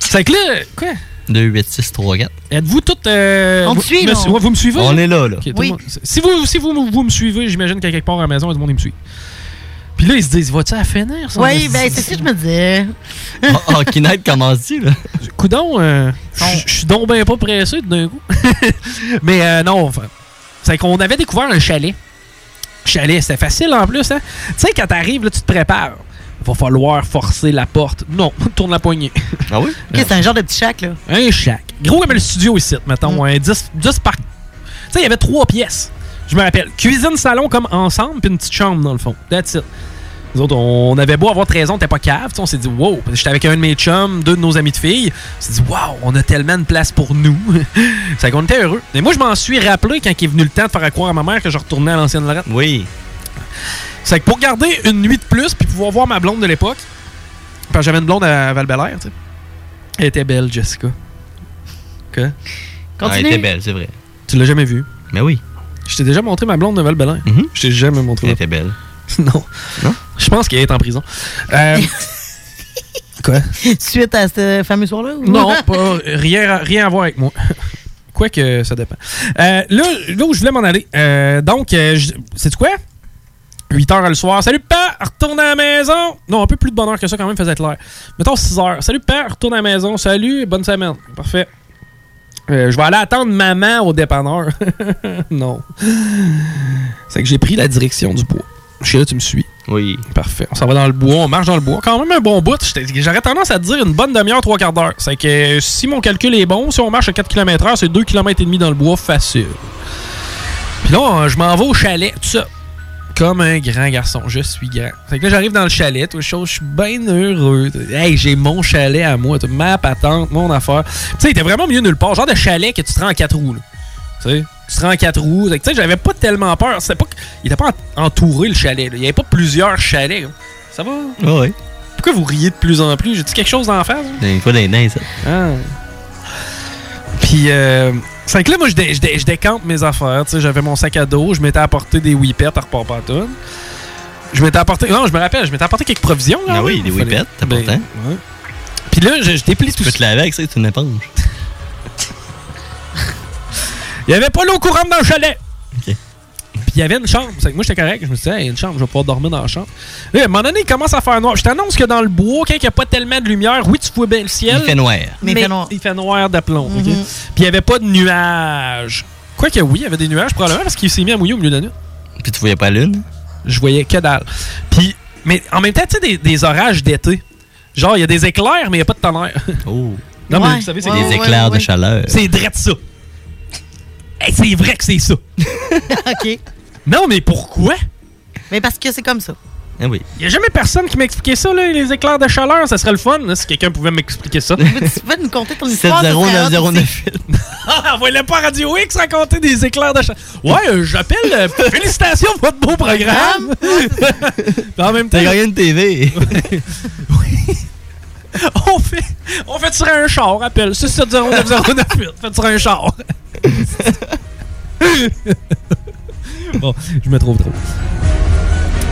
C'est que là, quoi? 2, 8, 6, 3, 4. Êtes-vous toutes. euh, On te vous- suit, me- vous me suivez? On est là, là. Oui. monde- Si, vous, si vous, vous me suivez, j'imagine qu'à quelque part à la maison, tout le monde me suit. Puis là, ils se disent, vas-tu à finir? ça? Oui, ben, c'est ce que je me disais. Oh, Kinect commence-tu, là? Coudon, euh, je je suis donc ben pas pressé d'un coup. *laughs* Mais euh, non, enfin, c'est qu'on avait découvert un chalet. Chalet, c'était facile en plus, hein? Tu sais, quand t'arrives, là, tu te prépares. Va falloir forcer la porte. Non, *laughs* tourne la poignée. Ah oui? Ok, c'est un genre de petit shack, là. Un chac. Gros comme le studio ici, mettons. Un 10, 10 par. Tu sais, il y avait trois pièces. Je me rappelle. Cuisine, salon comme ensemble, puis une petite chambre dans le fond. That's it. Nous autres, on avait beau avoir 13 ans, on pas cave. On s'est dit, wow. J'étais avec un de mes chums, deux de nos amis de filles. On s'est dit, wow, on a tellement de place pour nous. *laughs* C'est qu'on était heureux. Et moi, je m'en suis rappelé quand il est venu le temps de faire croire à ma mère que je retournais à l'ancienne Lorette. Oui. C'est que pour garder une nuit de plus puis pouvoir voir ma blonde de l'époque, parce que j'avais une blonde à val tu sais. Elle était belle, Jessica. Quoi? Ah, elle était belle, c'est vrai. Tu l'as jamais vue? Mais oui. Je t'ai déjà montré ma blonde de val Je t'ai jamais montré. Elle était belle. *laughs* non. Non? Je pense qu'elle est en prison. Euh, *laughs* Quoi? Suite à ce fameux soir-là? ou- Non, *laughs* pas, rien, à- rien à voir avec moi. Quoique, ça dépend. Euh, là, là où je voulais m'en aller. euh, donc, c'est quoi? 8 heures le soir. Salut, père! Retourne à la maison! Non, un peu plus de bonheur que ça, quand même, faisait l'air. Mettons 6 heures. Salut, père! Retourne à la maison. Salut, bonne semaine. Parfait. Euh, je vais aller attendre maman au dépanneur. *laughs* non. C'est que j'ai pris la direction du bois. Je suis là, tu me suis. Oui. Parfait. On s'en va dans le bois, on marche dans le bois. Quand même un bon bout. J'aurais tendance à te dire une bonne demi-heure, trois quarts d'heure. C'est que si mon calcul est bon, si on marche à 4 km/h, c'est 2 km et demi dans le bois facile. Puis là, je m'en vais au chalet, tout ça. Comme un grand garçon. Je suis grand. Fait que là, j'arrive dans le chalet, tout chose, je suis bien heureux. Hey, j'ai mon chalet à moi, ma patente, mon affaire. Tu sais, il était vraiment mieux nulle part. Genre de chalet que tu te rends en quatre roues. Tu sais, tu te rends en quatre roues. Tu sais, j'avais pas tellement peur. C'était pas il était pas en- entouré le chalet. là. Il y avait pas plusieurs chalets. là. Ça va? Oui. Pourquoi vous riez de plus en plus? J'ai-tu quelque chose d'en face? Des fois, des nains, ça. Ah. Puis, euh, c'est que là, moi, je, dé- je dé- je décampe mes affaires. Tu sais, j'avais mon sac à dos, je m'étais apporté des whippets à repart. Je m'étais apporté. Non, je me rappelle, je m'étais apporté quelques provisions. Là, Ah oui, des whippets, c'est Ben, ouais. Puis là, je, je déplie tout Tu peux te laver avec ça, c'est une éponge. *laughs* Il y avait pas l'eau courante dans le chalet. Puis il y avait une chambre. C'est que moi, j'étais correct. Je me suis dit, Hey, il y a une chambre, je vais pouvoir dormir dans la chambre. Là, à un moment donné, il commence à faire noir. Je t'annonce que dans le bois, quand il n'y a pas tellement de lumière, oui, tu vois bien le ciel. Il fait noir. Mais il fait noir. Il fait noir d'aplomb. Mhm. Puis il n'y avait pas de nuages. Quoique, oui, il y avait des nuages, probablement, parce qu'il s'est mis à mouiller au milieu de la nuit. Puis tu voyais pas la lune? Je voyais que dalle. Puis, mais en même temps, tu sais, des, des orages d'été. Genre, il y a des éclairs, mais il n'y a pas de tonnerre. Oh. Non, mais vous savez, c'est Des éclairs de chaleur. C'est drette ça. Hey, c'est vrai que c'est ça. *laughs* OK. Non, mais pourquoi? Mais parce que c'est comme ça. Ah oui. Il n'y a jamais personne qui m'a expliqué ça, là, les éclairs de chaleur. Ça serait le fun, là, si quelqu'un pouvait m'expliquer ça. tu peux nous conter ton histoire? ça serait hot aussi. 70908. *laughs* *laughs* Ah, Envoyez-le pas à Radio X raconter des éclairs de chaleur. Ouais, euh, j'appelle. euh, félicitations pour votre beau programme. Puis en même temps. T'as gagné une TV. *laughs* on fait, on fait tirer un char, appelle 6709098. Fait tirer un char. *laughs* bon, je me trouve trop.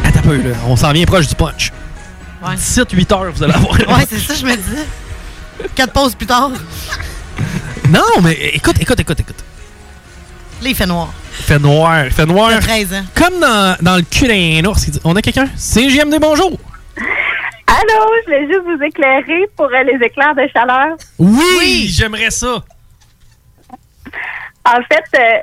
Attends un peu, là. On s'en vient proche du punch. Ouais. 17-8 heures, vous allez avoir. Ouais, c'est ça, je me disais. Quatre pauses plus tard, Non, mais écoute, écoute, écoute, écoute. là, il fait noir. Il fait noir, il fait noir. Il a 13 ans. Comme dans, dans le cul d'un ours. On a quelqu'un? C'est JMD, bonjour. Allô, je voulais juste vous éclairer pour euh, les éclairs de chaleur. Oui, j'aimerais ça. En fait, euh,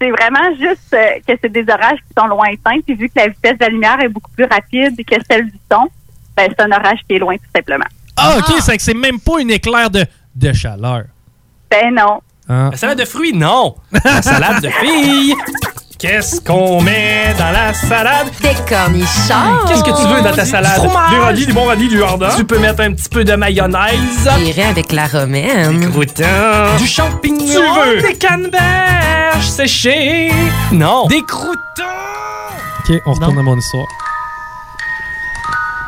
c'est vraiment juste euh, que c'est des orages qui sont lointains. Puis vu que la vitesse de la lumière est beaucoup plus rapide que celle du son, ben, c'est un orage qui est loin, tout simplement. Ah, ok, c'est que c'est même pas une éclair de, de chaleur. Ben non. Hein? La salade de fruits, non. La *laughs* salade de filles. Qu'est-ce qu'on met dans la salade? Des cornichons. Qu'est-ce que tu veux dans ta salade? fromage. Du radis, du bon radis, du hardin. Tu peux mettre un petit peu de mayonnaise. J'irai avec la romaine. Des croûtons. Du champignon. Tu veux? Des canneberges séchées? Non. Des croûtons. Ok, on retourne à mon histoire.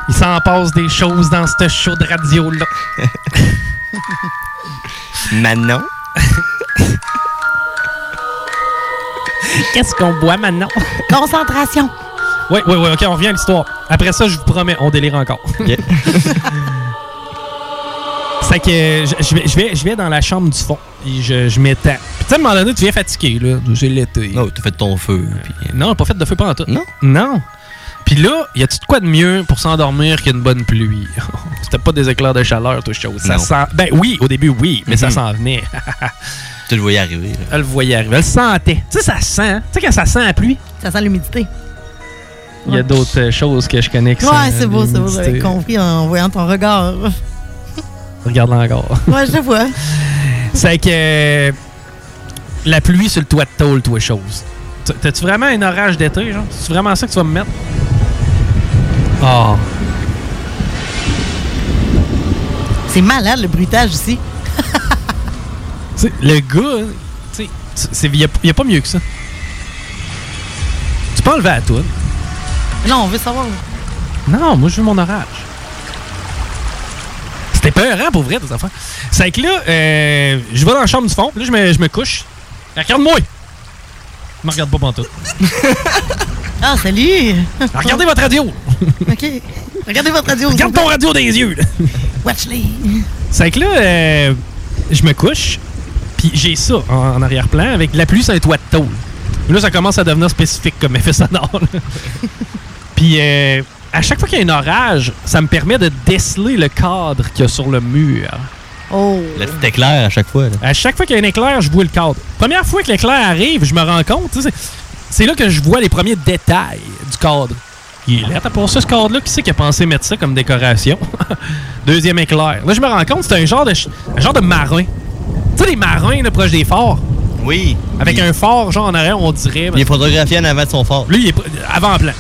Il s'en passe des choses dans cette show de radio-là. *laughs* Manon? Qu'est-ce qu'on boit maintenant? Concentration. Oui, oui, oui, ok, on revient à l'histoire. Après ça, je vous promets, on délire encore. C'est *laughs* que je, je vais, je, vais, je vais dans la chambre du fond et je, je m'étends. Puis tu sais, à un moment donné, tu viens fatigué, là. C'est l'été. Non, t'as fait ton feu. Non, pas fait de feu pendant tout. Non? Non. Puis là, y a-tu de quoi de mieux pour s'endormir qu'une bonne pluie? *laughs* C'était pas des éclairs de chaleur, tout chose. Ça sent... Ben oui, au début, oui, mais ça Mhm. s'en venait. *laughs* Tu le voyais arriver. là. Elle le voyait arriver. Elle le sentait. Tu sais, ça sent. hein? Tu sais, quand ça sent la pluie, Ça sent l'humidité. il y a d'autres euh, choses que je connais qui Ouais, c'est beau, c'est beau. J'avais compris en voyant ton regard. Regarde-la encore. *laughs* Ouais, je le vois. C'est que euh, la pluie sur le toit de tôle, toi, chose. T'as-tu vraiment un orage d'été, genre? C'est vraiment ça que tu vas me mettre? Ah. C'est malade le bruitage ici. *laughs* Sais, le gars, hein, tu sais, il n'y a, pas mieux que ça. Tu peux enlever à toi. Non, on veut savoir. Non, moi, je veux mon orage. C'était peurant pour vrai, tes affaires. C'est que là, euh, je vais dans la chambre du fond, puis là, je me, je me couche. Regarde-moi! Ne me regarde pas pantoute. *laughs* Ah, salut! Regardez votre radio! *laughs* OK. Regardez votre radio. Regarde ton radio les yeux! là. Watch-les. C'est que là, euh, je me couche, puis j'ai ça en, en arrière-plan avec la pluie sur un toit de tôle. Là, ça commence à devenir spécifique comme effet sonore. *laughs* puis euh, à chaque fois qu'il y a un orage, ça me permet de déceler le cadre qu'il y a sur le mur. Oh. Le petit éclair à chaque fois. là. À chaque fois qu'il y a un éclair, je vois le cadre. Première fois que l'éclair arrive, je me rends compte, tu sais, c'est- c'est là que je vois les premiers détails du cadre. Il est là, t'as pour ça, ce cadre-là, qui c'est qui a pensé mettre ça comme décoration? *laughs* Deuxième éclair. Là, je me rends compte, c'est un genre de, un genre de marin. Tu sais, les marins, là, proche des forts? Oui. Avec un fort, genre en arrière, on dirait. Il est photographié en avant de son fort. Lui, il est pr- avant-plan.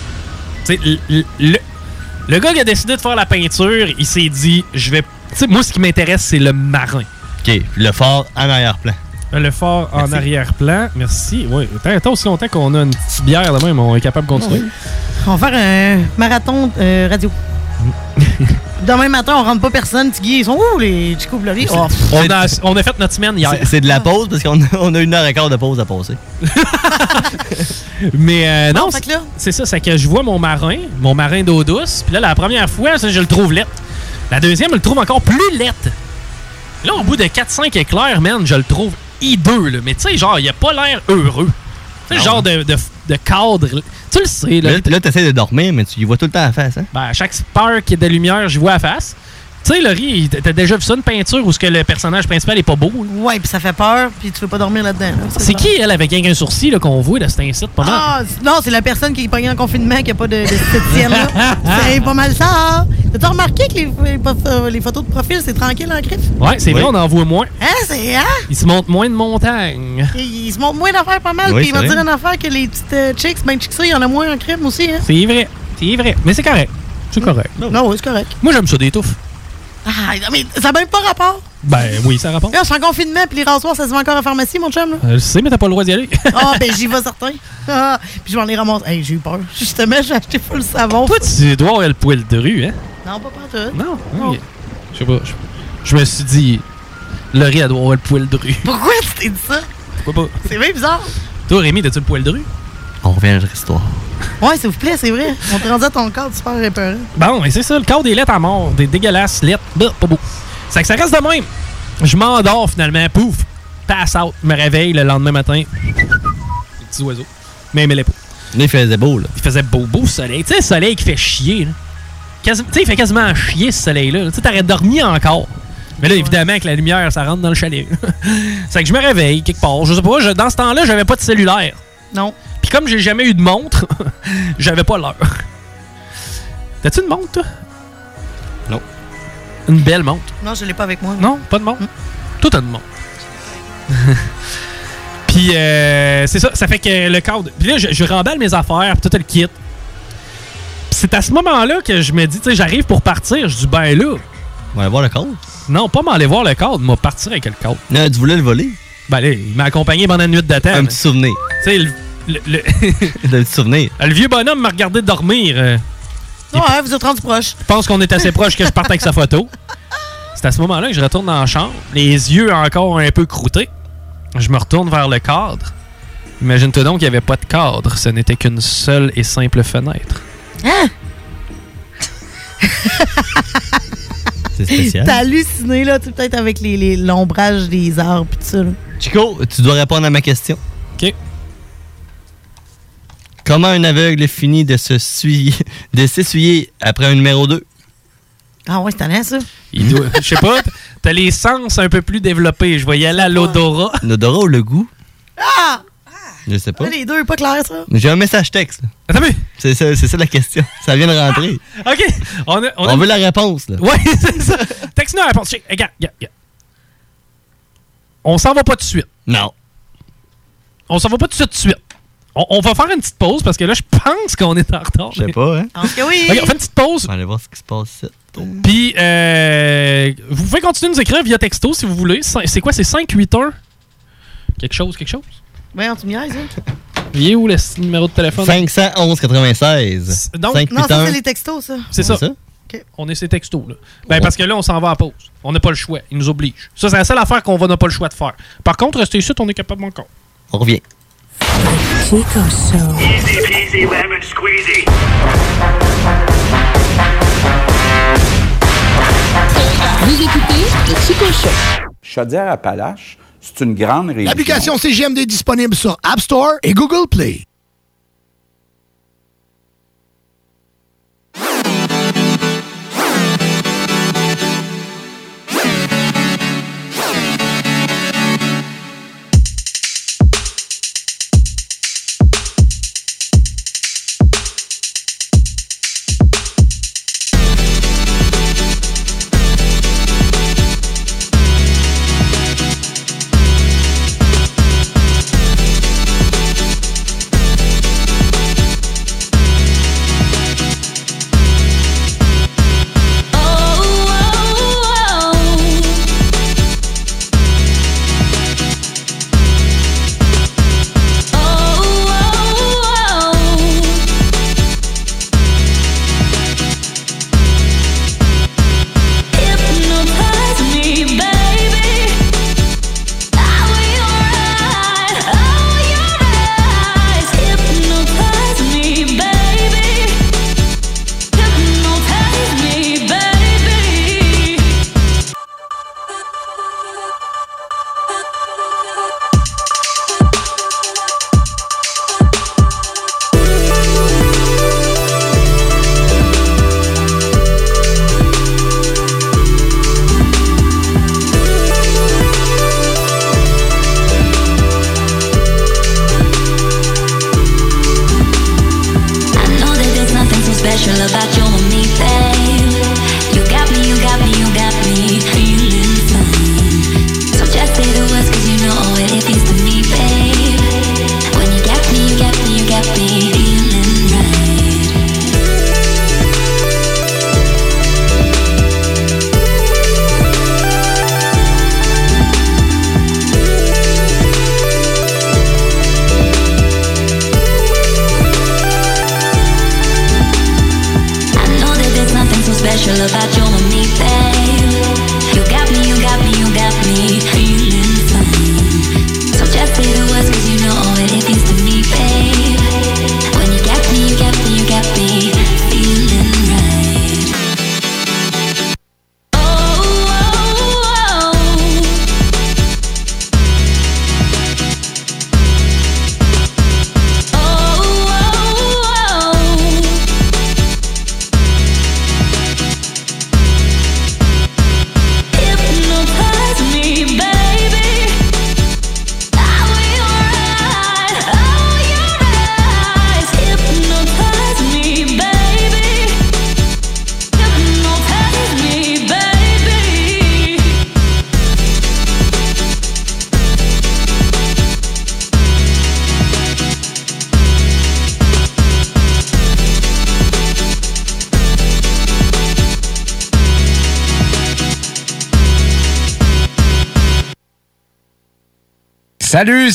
Tu sais, le, le- gars qui a décidé de faire la peinture, il s'est dit, je vais. Tu sais, moi, ce qui m'intéresse, c'est le marin. OK. Le fort en arrière-plan. Le fort en arrière-plan. Merci. Oui. Tant, tant aussi longtemps qu'on a une petite bière là même, on est capable de continuer. On va faire un marathon euh, radio. Demain matin, on rentre pas personne. Tiggy, ils sont où les Chico Blurry? Oh. On a, on a fait notre semaine hier. C'est- de la pause parce qu'on a, on a une heure et quart de pause à passer. *laughs* Mais euh, non, c'est ça, c'est que je vois mon marin, mon marin d'eau douce, puis là, la première fois, ça, je le trouve lettre. La deuxième, je le trouve encore plus lettre. Là, au bout de 4-5 éclairs, man, je le trouve hideux, là. Mais tu sais, genre, il a pas l'air heureux. Tu sais, le Non. genre de, de, de cadre. Tu le sais, là. Là, là tu essaies de dormir, mais tu y vois tout le temps à la face. Hein? Ben, à chaque peur qu'il y ait de lumière, je vois la face. Tu sais, Laurie, t'as déjà vu ça, une peinture où ce que le personnage principal est pas beau? là? Ouais, puis ça fait peur, puis tu veux pas dormir là-dedans. là. C'est qui, elle, avec un sourcil là, qu'on voit de cet incite pas mal? Ah, non, c'est la personne qui est pognée en confinement, qui a pas de, de septième, là. C'est pas mal ça, hein? T'as remarqué que les, les photos- les photos de profil, c'est tranquille en griffe? Ouais, c'est Oui. vrai, on en voit moins. Hein, c'est, hein? Il se monte moins de montagnes. Il, il se montre moins d'affaires pas mal, Oui, puis il va c'est dire une affaire que les petites euh, chicks, ben chicks ça, il y en a moins en crime aussi, hein? C'est vrai. C'est vrai. Mais c'est correct. C'est correct. Non, oui, c'est correct. Moi, j'aime ça des touffes. Ah, mais ça n'a même pas rapport. Ben oui, ça rapporte. Là, je suis en confinement, puis les rasoirs, ça se vend encore en pharmacie, mon chum, là. Euh, je sais, mais t'as pas le droit d'y aller. Ah, ben j'y vais certain. *laughs* Ah, puis je m'en ai ramassé. Hey, j'ai eu peur. Justement, j'ai acheté full savon. Toi, tu dois avoir le poil de rue, hein? Non, pas partout. Non. ok. Je sais pas. Je, je me suis dit, Laurie, elle doit avoir le poil de rue. Pourquoi tu t'es dit ça? Pourquoi pas? C'est bien bizarre. Toi, Rémi, t'as-tu le poil de rue? On revient à notre histoire. Ouais, s'il vous plaît, c'est vrai. On te rendait à ton corps super épeurant. Bon, mais c'est ça, le cadre des lettres à mort. Des dégueulasses lettres. Bah, pas beau. C'est que ça reste de même. Je m'endors finalement. Pouf! Pass out. Me réveille le lendemain matin. Les petits oiseaux. Mais les pas. Là, il faisait beau, là. Il faisait beau, beau soleil. Tu sais, le soleil qui fait chier. là. Quasi- Tu sais, il fait quasiment chier ce soleil-là. Tu sais, t'aurais dormi encore. Mais là, évidemment, avec la lumière, ça rentre dans le chalet. *laughs* c'est que je me réveille quelque part. Je sais pas, je- dans ce temps-là, j'avais pas de cellulaire. Non. Puis comme j'ai jamais eu de montre, *laughs* j'avais pas l'heure. T'as-tu une montre, toi? Non. Une belle montre? Non, je l'ai pas avec moi. Non, pas de montre? Toi, t'as une montre. *laughs* Puis, euh, c'est ça, ça fait que le cadre. Puis là, je, je remballe mes affaires, puis tout le kit. Puis c'est à ce moment-là que je me dis, tu sais, j'arrive pour partir. Je dis, ben là. On va voir le cadre. Non, pas m'aller voir le cadre, m'a partir avec le cadre. Non, tu voulais le voler. Ben là, il m'a accompagné pendant une nuit de temps. Un petit souvenir. Tu sais, le, le, *laughs* souvenir. le vieux bonhomme m'a regardé dormir. euh, Ouais, vous êtes rendu proche. Je pense qu'on est assez proche que je parte avec sa photo. C'est à ce moment-là que je retourne dans la chambre, les yeux encore un peu croûtés. Je me retourne vers le cadre. Imagine-toi donc qu'il n'y avait pas de cadre, ce n'était qu'une seule et simple fenêtre. Hein? C'est spécial. T'as halluciné, là, tu sais, peut-être avec les, les- l'ombrage des arbres pis tout ça, là. Chico, tu dois répondre à ma question. OK. Comment un aveugle finit de se suyer- de s'essuyer après un numéro 2? Ah ouais, c'est ça. Il doit, *laughs* je sais pas, t'as les sens un peu plus développés. Je vais y aller à l'odorat. L'odorat ou le goût? Ah! Je sais pas. Là, les deux, pas clair, ça. J'ai un message texte. Attends, mais... C'est ça, c'est ça la question. *laughs* Ça vient de rentrer. OK. On, a- on On, a- veut la réponse, là. Ouais, *laughs* c'est ça. Texte-nous la réponse. Check. Regarde, regarde, regarde. On s'en va pas tout de suite. Non. On s'en va pas tout de suite, tout de suite. On, on va faire une petite pause parce que là, je pense qu'on est en retard. Je sais pas, hein? Que oui. Ok, on fait une petite pause. On va aller voir ce qui se passe ici. Puis, euh, vous pouvez continuer de nous écrire via texto si vous voulez. C'est quoi? C'est 581? Quelque chose, quelque chose? Ouais, tu me niaises, hein? Il est où le numéro de téléphone? 511 96. Donc- Non, ça, c'est les textos, ça. C'est ça. On est ces textos, là. Ben, parce que là, on s'en va à pause. On n'a pas le choix. Ils nous obligent. Ça, c'est la seule affaire qu'on va n'a pas le choix de faire. Par contre, rester ici, on est capable encore. On revient. Chico Show. Easy peasy lemon squeezy. Vous écoutez le Chico Show. Chaudière-Appalaches, c'est une grande région. L'application CGMD est disponible sur App Store et Google Play.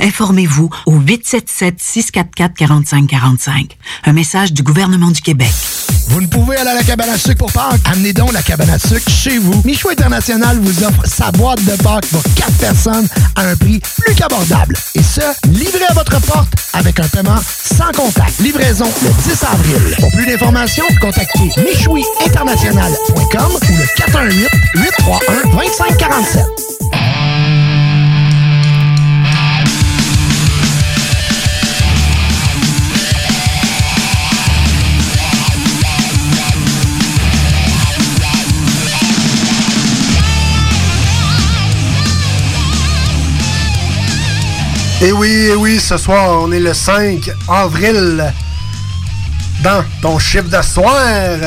Informez-vous au 877-644-4545. Un message du gouvernement du Québec. Vous ne pouvez aller à la cabane à sucre pour Pâques? Amenez donc la cabane à sucre chez vous. Michou International vous offre sa boîte de Pâques pour 4 personnes à un prix plus qu'abordable. Et ce, livré à votre porte avec un paiement sans contact. Livraison le 10 avril. Pour plus d'informations, contactez michouiinternational.com ou le 418-831-2547. Et Eh oui, et oui, ce soir, on est le 5 avril dans ton chiffre de soir,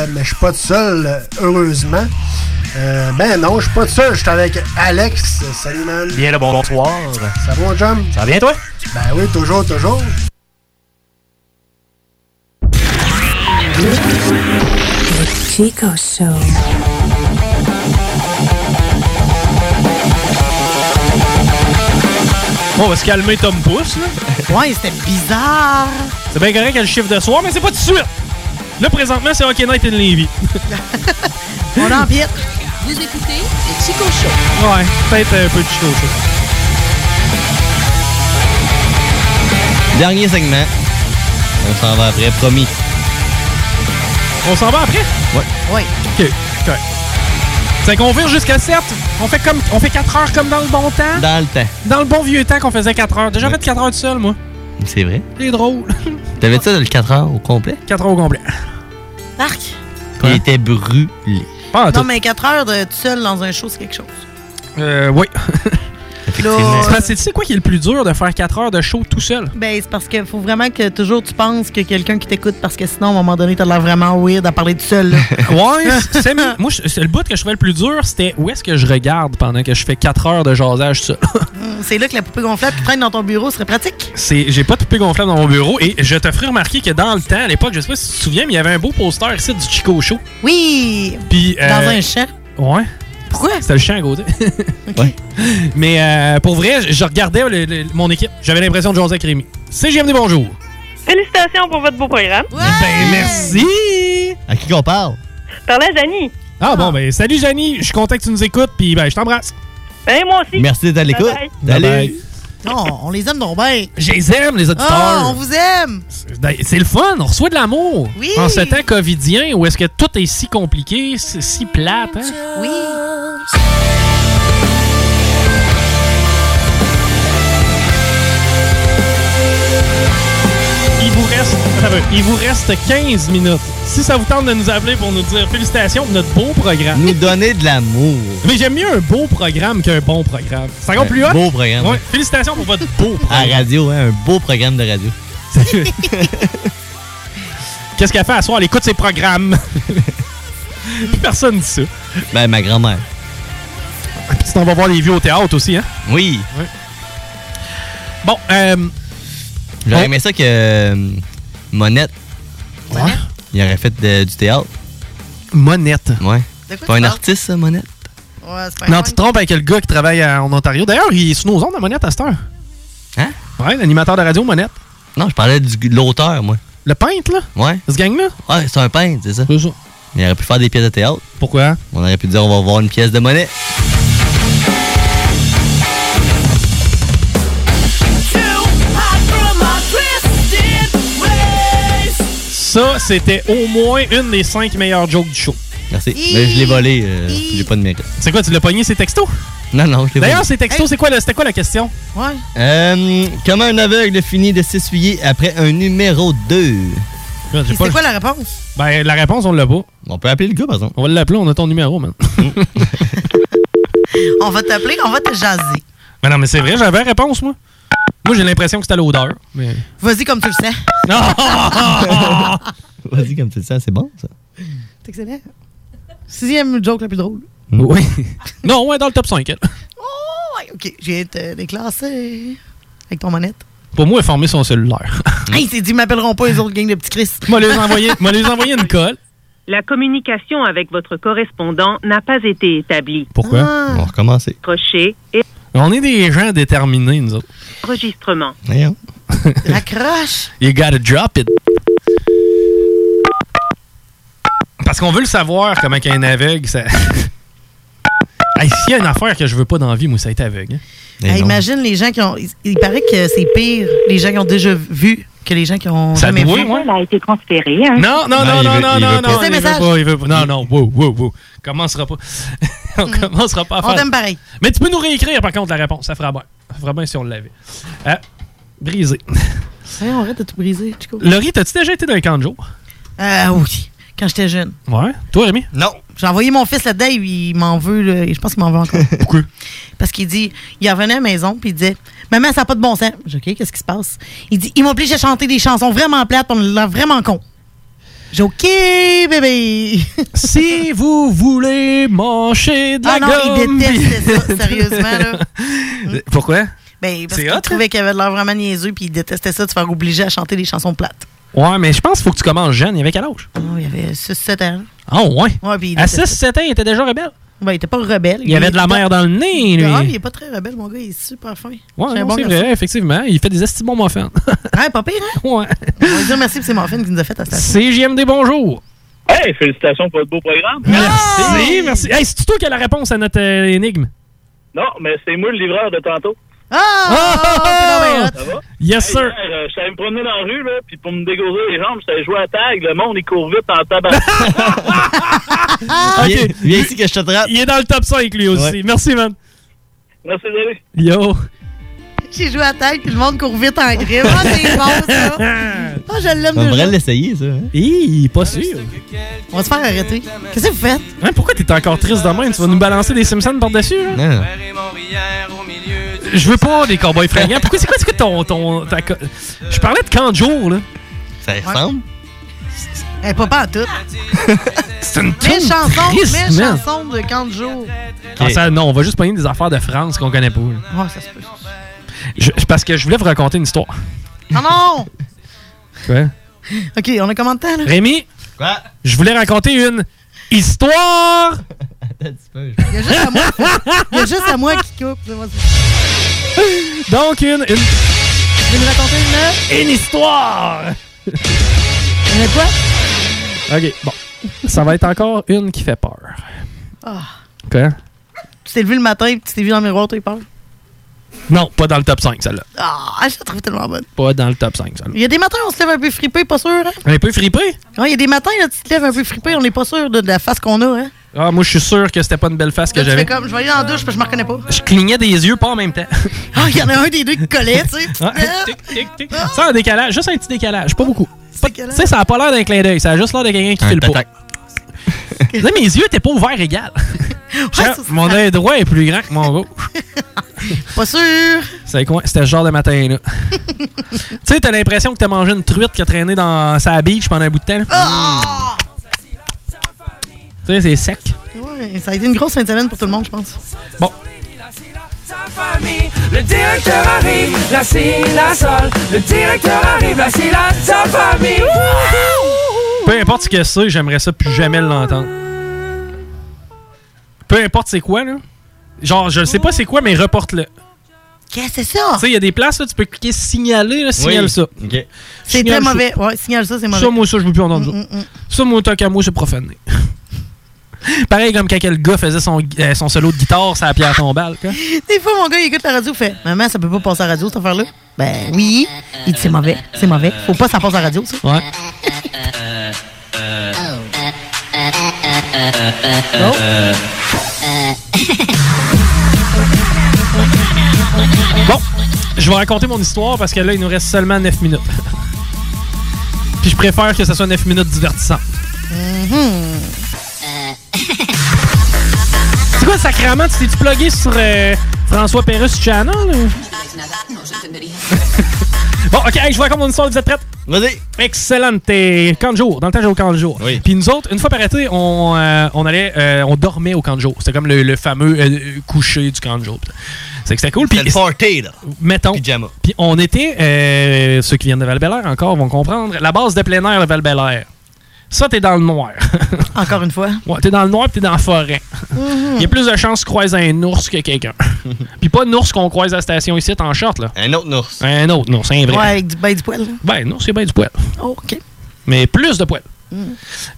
mais je suis pas tout seul, heureusement. Euh, ben non, je suis pas tout seul, je suis avec Alex. Salut, man. Bien le bonsoir. Ça va, mon chum? Ça va bien, toi? Ben oui, toujours, toujours. Chico Show. On va se calmer Tom Pouce, là. Ouais, c'était bizarre. C'est bien correct qu'il le chiffre de soir, mais c'est pas tout de suite. Là, présentement, c'est Hockey Night in Levy. *laughs* On empiète. Vous écoutez le Chico Show. ouais, peut-être un peu de Chico Show. Dernier segment. On s'en va après, promis. On s'en va après? Ouais. Oui. OK, correct. Ça convient jusqu'à 7. On fait comme on fait 4 heures comme dans le bon temps. Dans le temps. Dans le bon vieux temps qu'on faisait 4 heures. Déjà fait 4 heures tout seul, moi. C'est vrai. C'est drôle. *laughs* T'avais ça le 4 heures au complet? 4 heures au complet. Marc? Il était brûlé. Pas tout. Non, mais 4 heures de tout seul dans un show, c'est quelque chose. Euh, oui. *laughs* C'est parce que tu sais quoi qui est le plus dur de faire 4 heures de show tout seul? Ben, c'est parce qu'il faut vraiment que toujours tu penses que quelqu'un qui t'écoute, parce que sinon, à un moment donné, t'as l'air vraiment weird à parler tout seul. là. *laughs* Ouais, *laughs* c'est moi, le bout que je trouvais le plus dur, c'était où est-ce que je regarde pendant que je fais 4 heures de jasage tout seul? *laughs* Hum, c'est là que la poupée gonflable qui traîne dans ton bureau serait pratique. C'est, j'ai pas de poupée gonflable dans mon bureau et je te ferai remarquer que dans le temps, à l'époque, je sais pas si tu te souviens, mais il y avait un beau poster ici du Chico Show. Oui! Puis, euh, Dans un champ. Ouais. Pourquoi? C'était le champ à côté. *laughs* Mais euh, pour vrai, je, je regardais le- le- mon équipe. J'avais l'impression de jaser avec Rémi. CGMD, bonjour. Félicitations pour votre beau programme. Ben, merci. À qui qu'on parle? Parlez à Janie. Ah bon, ben salut Janie. Je suis content que tu nous écoutes, puis ben je t'embrasse. Ben, moi aussi. Merci d'être à l'écoute. Bye bye. Salut. Non, on les aime donc bien. Je les aime, les auditeurs. Ah, on vous aime. Ben, C'est le fun, on reçoit de l'amour. Oui. En ce temps covidien où est-ce que tout est si compliqué, si plate, hein? Oui. Il vous reste, il vous reste 15 minutes. Si ça vous tente de nous appeler pour nous dire félicitations pour notre beau programme. Nous donner de l'amour. Mais j'aime mieux un beau programme qu'un bon programme. Encore Un plus hot? beau programme. Ouais. Félicitations pour votre beau programme. radio, hein, un beau programme de radio. *laughs* Qu'est-ce qu'elle fait à soir? Elle écoute ses programmes. *laughs* Personne dit ça. Ben, ma grand-mère. Puis tu t'en vas voir les vieux au théâtre aussi, hein? Oui. Bon, euh... J'aurais aimé ça que euh, Monette, il aurait fait de- du théâtre. Monette. Ouais. Quoi Pas un artiste, ça, Monette? Ouais, c'est pas Non, tu te trompes avec le gars qui travaille à- en Ontario. D'ailleurs, il est sous nos ondes, la Monette, à cette heure. Hein? Ouais, l'animateur de radio, Monette. Non, je parlais du- de l'auteur, moi. Le peintre, là? Ouais. Ce gang-là? Ouais, c'est un peintre, c'est ça. C'est ça. Il aurait pu faire des pièces de théâtre. Pourquoi? On aurait pu dire on va voir une pièce de monnaie. Ça, c'était au moins une des cinq meilleures jokes du show. Merci. Mais je l'ai volé, euh, j'ai pas de mérite. C'est quoi, tu l'as pogné, ces textos? Non, non, je l'ai volé. D'ailleurs, ces textos, c'est quoi, le- c'était quoi la question? Ouais. Euh, comment un aveugle finit de s'essuyer après un numéro 2? Puis C'est quoi la réponse? Ben, la réponse, on l'a pas. On peut appeler le gars, par exemple. On va l'appeler, on a ton numéro, man. *laughs* On va t'appeler, on va te jaser. mais non, mais c'est vrai, j'avais la réponse, moi. Moi, j'ai l'impression que c'était l'odeur. Mais... Vas-y comme tu le sais. Non! *laughs* Vas-y, comme tu le sens, c'est bon, ça. C'est excellent. Sixième joke la plus drôle. Oui. *laughs* non, ouais, dans le top 5. elle. Oh, ouais, OK. J'ai été déclassé avec ton monette. Pour moi, informer son cellulaire. *laughs* Hey, il s'est dit, ils m'appelleront pas les autres gangs de petits Chris. Moi, les envoyer, moi, les envoyer une colle. La communication avec votre correspondant n'a pas été établie. Pourquoi? Ah. On va recommencer. Crochet et On est des gens déterminés, nous autres. enregistrement. Raccroche. *laughs* You gotta drop it. Parce qu'on veut le savoir, comment qu'un aveugle, ça. *laughs* hey, s'il y a une affaire que je veux pas dans la vie, moi, ça a été aveugle. hein. Hey, imagine les gens qui ont. Il, il paraît que c'est pire, les gens qui ont déjà vu, que les gens qui ont Ça jamais doit, vu. ouais. a été transféré. hein. Non, non, Non, non, il non, veut- non, il non, il veut message. pas, il veut pas. Non, non, wow, wow, wow. Commencera pas. *laughs* *laughs* on commencera pas à On faire. t'aime pareil. Mais tu peux nous réécrire, par contre, la réponse. Ça fera bien. Ça fera bien si on l'avait. Ah, brisé. *laughs* Hey, on arrête de tout briser, Chico. Laurie, t'as-tu déjà été dans un camp de jour? Euh, oui, quand j'étais jeune. Ouais. Toi, Rémi? Non. J'ai envoyé mon fils là-dedans, et il m'en veut, là, et je pense qu'il m'en veut encore. *laughs* Pourquoi? Parce qu'il dit, il revenait à la maison, puis il disait, Maman, ça n'a pas de bon sens. J'ai dit, OK, qu'est-ce qui se passe? Il dit, il m'oblige à chanter des chansons vraiment plates, on l'a vraiment con. J'ai OK, bébé. si vous voulez manger de la Ah non, gomme. il détestait ça, *laughs* sérieusement, là. Pourquoi? Ben, parce qu'il trouvait qu'il avait de l'air vraiment niaiseux, puis il détestait ça, de se faire obliger à chanter des chansons plates. Ouais, mais je pense qu'il faut que tu commences jeune. Il avait quel âge? Oh, il avait 6-7 ans. Ah, ouais. Ouais, puis il À détestait 6-7 ans, il était déjà rebelle. Ben, il était pas rebelle. Il y avait de la mer dans le nez, lui. Ah, il est pas très rebelle, mon gars. Il est super fin. Ouais, C'est bon vrai, effectivement. Il fait des esti bons muffins. Ah, *laughs* pas pire, hein? Ouais. On va lui dire merci pour ses muffins qu'il nous a fait à cette station. CJMD, bonjour. Hey, félicitations pour votre beau programme. Merci, merci. Hey, c'est toi qui as la réponse à notre euh, énigme? Non, mais c'est moi le livreur de tantôt. Ah! Ça va? Yes, Hey, sir. hier, euh, je me promener dans la rue, là, puis pour me dégourdir les jambes, j'étais joué à tag. Le monde, il court vite en tabac. *laughs* Ok. Viens ici que je te trappe. Il est dans le top 5, lui aussi. Ouais. Merci, man. Merci, désolé. Yo. J'ai joué à tête, puis le monde court vite en grime. Ah, c'est bon, ça. *laughs* Ah, je l'aime On devrait l'essayer, ça. hein? Hi, pas sûr. On va se faire arrêter. Qu'est-ce que vous faites? Hein, pourquoi t'es encore triste de même? Tu vas nous balancer des Simpsons par-dessus? là? Non. Je veux pas des cowboys fringants. Pourquoi c'est quoi, c'est quoi ton. ton ta Je parlais de camp de jour, là. Ça ressemble? Eh, pas pas à tout. *laughs* C'est une Mes toune chansons, triste, chansons de 40 jours. Ah, ça, non, on va juste pogner des affaires de France qu'on connaît pas. là. Ouais, ça se peut. Je- parce que je voulais vous raconter une histoire. Non, non! Quoi? OK, on a combien de temps, là? Rémi? Quoi? Je voulais raconter une histoire! Il y a juste à moi, il y a juste à moi qui coupe. Donc, une. Une, Tu veux nous raconter une? une histoire! Une quoi? Ok, bon. Ça va être encore une qui fait peur. Ah. Quoi? Tu t'es levé le matin et tu t'es vu dans le miroir, tu as eu peur? Non, pas dans le top 5, celle-là. Ah, je la trouve tellement bonne. Pas dans le top 5, celle-là. Il y a des matins, on se lève un peu fripé, pas sûr, hein? Un peu fripé? Ouais, il y a des matins, là, tu te lèves un peu fripé, on n'est pas sûr de, de la face qu'on a, hein? Ah, moi, je suis sûr que c'était pas une belle face que j'avais. comme, je vais aller dans la douche, parce que je me reconnais pas. Je clignais des yeux, pas en même temps. Ah, il y en a un des deux qui collait, tu sais. Ah, tic, tic, tic. Ça, un décalage, juste un petit décalage, pas beaucoup. Tu sais, ça a pas l'air d'un clin d'œil, ça a juste l'air de quelqu'un qui Un file pas. *laughs* Là, mes yeux étaient pas ouverts égal. *laughs* Mon œil droit est plus grand que mon gauche. *laughs* Pas sûr. C'est quoi? C'était ce genre de matin-là. tu sais, t'as l'impression que t'as mangé une truite qui a traîné dans sa beach pendant un bout de temps. Ah! Tu sais, c'est sec. Ouais, ça a été une grosse fin de semaine pour tout le monde, je pense. Bon. Le directeur arrive, là c'est la sol. Le directeur arrive, là c'est la famille. Peu importe ce que c'est, j'aimerais ça plus jamais l'entendre. Peu importe c'est quoi, là. Genre, je sais pas c'est quoi, mais reporte-le. Qu'est-ce que c'est ça? Tu sais, il y a des places, là, tu peux cliquer signaler, là, signale Oui. ça. OK. C'est Signale très ça. mauvais. Ouais, signale ça, c'est mauvais. Ça, moi, ça, je veux plus entendre Mm, ça. Ça, moi, tant qu'à moi, c'est profané. *laughs* Pareil comme quand le gars faisait son, euh, son solo de guitare, ça a pierre tombale, quoi. Des fois, mon gars, il écoute la radio, il fait Maman, ça peut pas passer à la radio, cette affaire-là? Ben oui. Il dit C'est mauvais, c'est mauvais. Faut pas que ça passe à la radio, ça. Ouais. Bon, je vais raconter mon histoire parce que là, il nous reste seulement 9 minutes. *laughs* Puis je préfère que ça soit 9 minutes divertissantes. C'est quoi, sacrément? Tu t'es-tu plugué sur euh, François Pérusse Channel? ou? *laughs* bon, ok, hey, je vous raconte mon histoire, vous êtes prêtes? Vas-y. Excellente. Camp de jour. Dans le temps, j'ai au camp de jour. Puis nous autres, une fois par été, on, euh, on allait, euh, on dormait au camp de jour. C'était comme le, le fameux euh, coucher du camp de jour. C'est que c'était cool. Puis le party, là. Mettons. Puis on était, euh, ceux qui viennent de val encore vont comprendre, la base de plein air de val Ça, t'es dans le noir. *laughs* Encore une fois. Ouais, t'es dans le noir, puis t'es dans la forêt. Il y a plus de chances de croiser un ours que quelqu'un. *laughs* puis pas un ours qu'on croise à la station ici en short, là. Un autre ours. Un autre ours, un vrai. Ouais, avec du, ben, du poil. là. Ben, non, c'est bien du poil. Oh, OK. Mais plus de poil.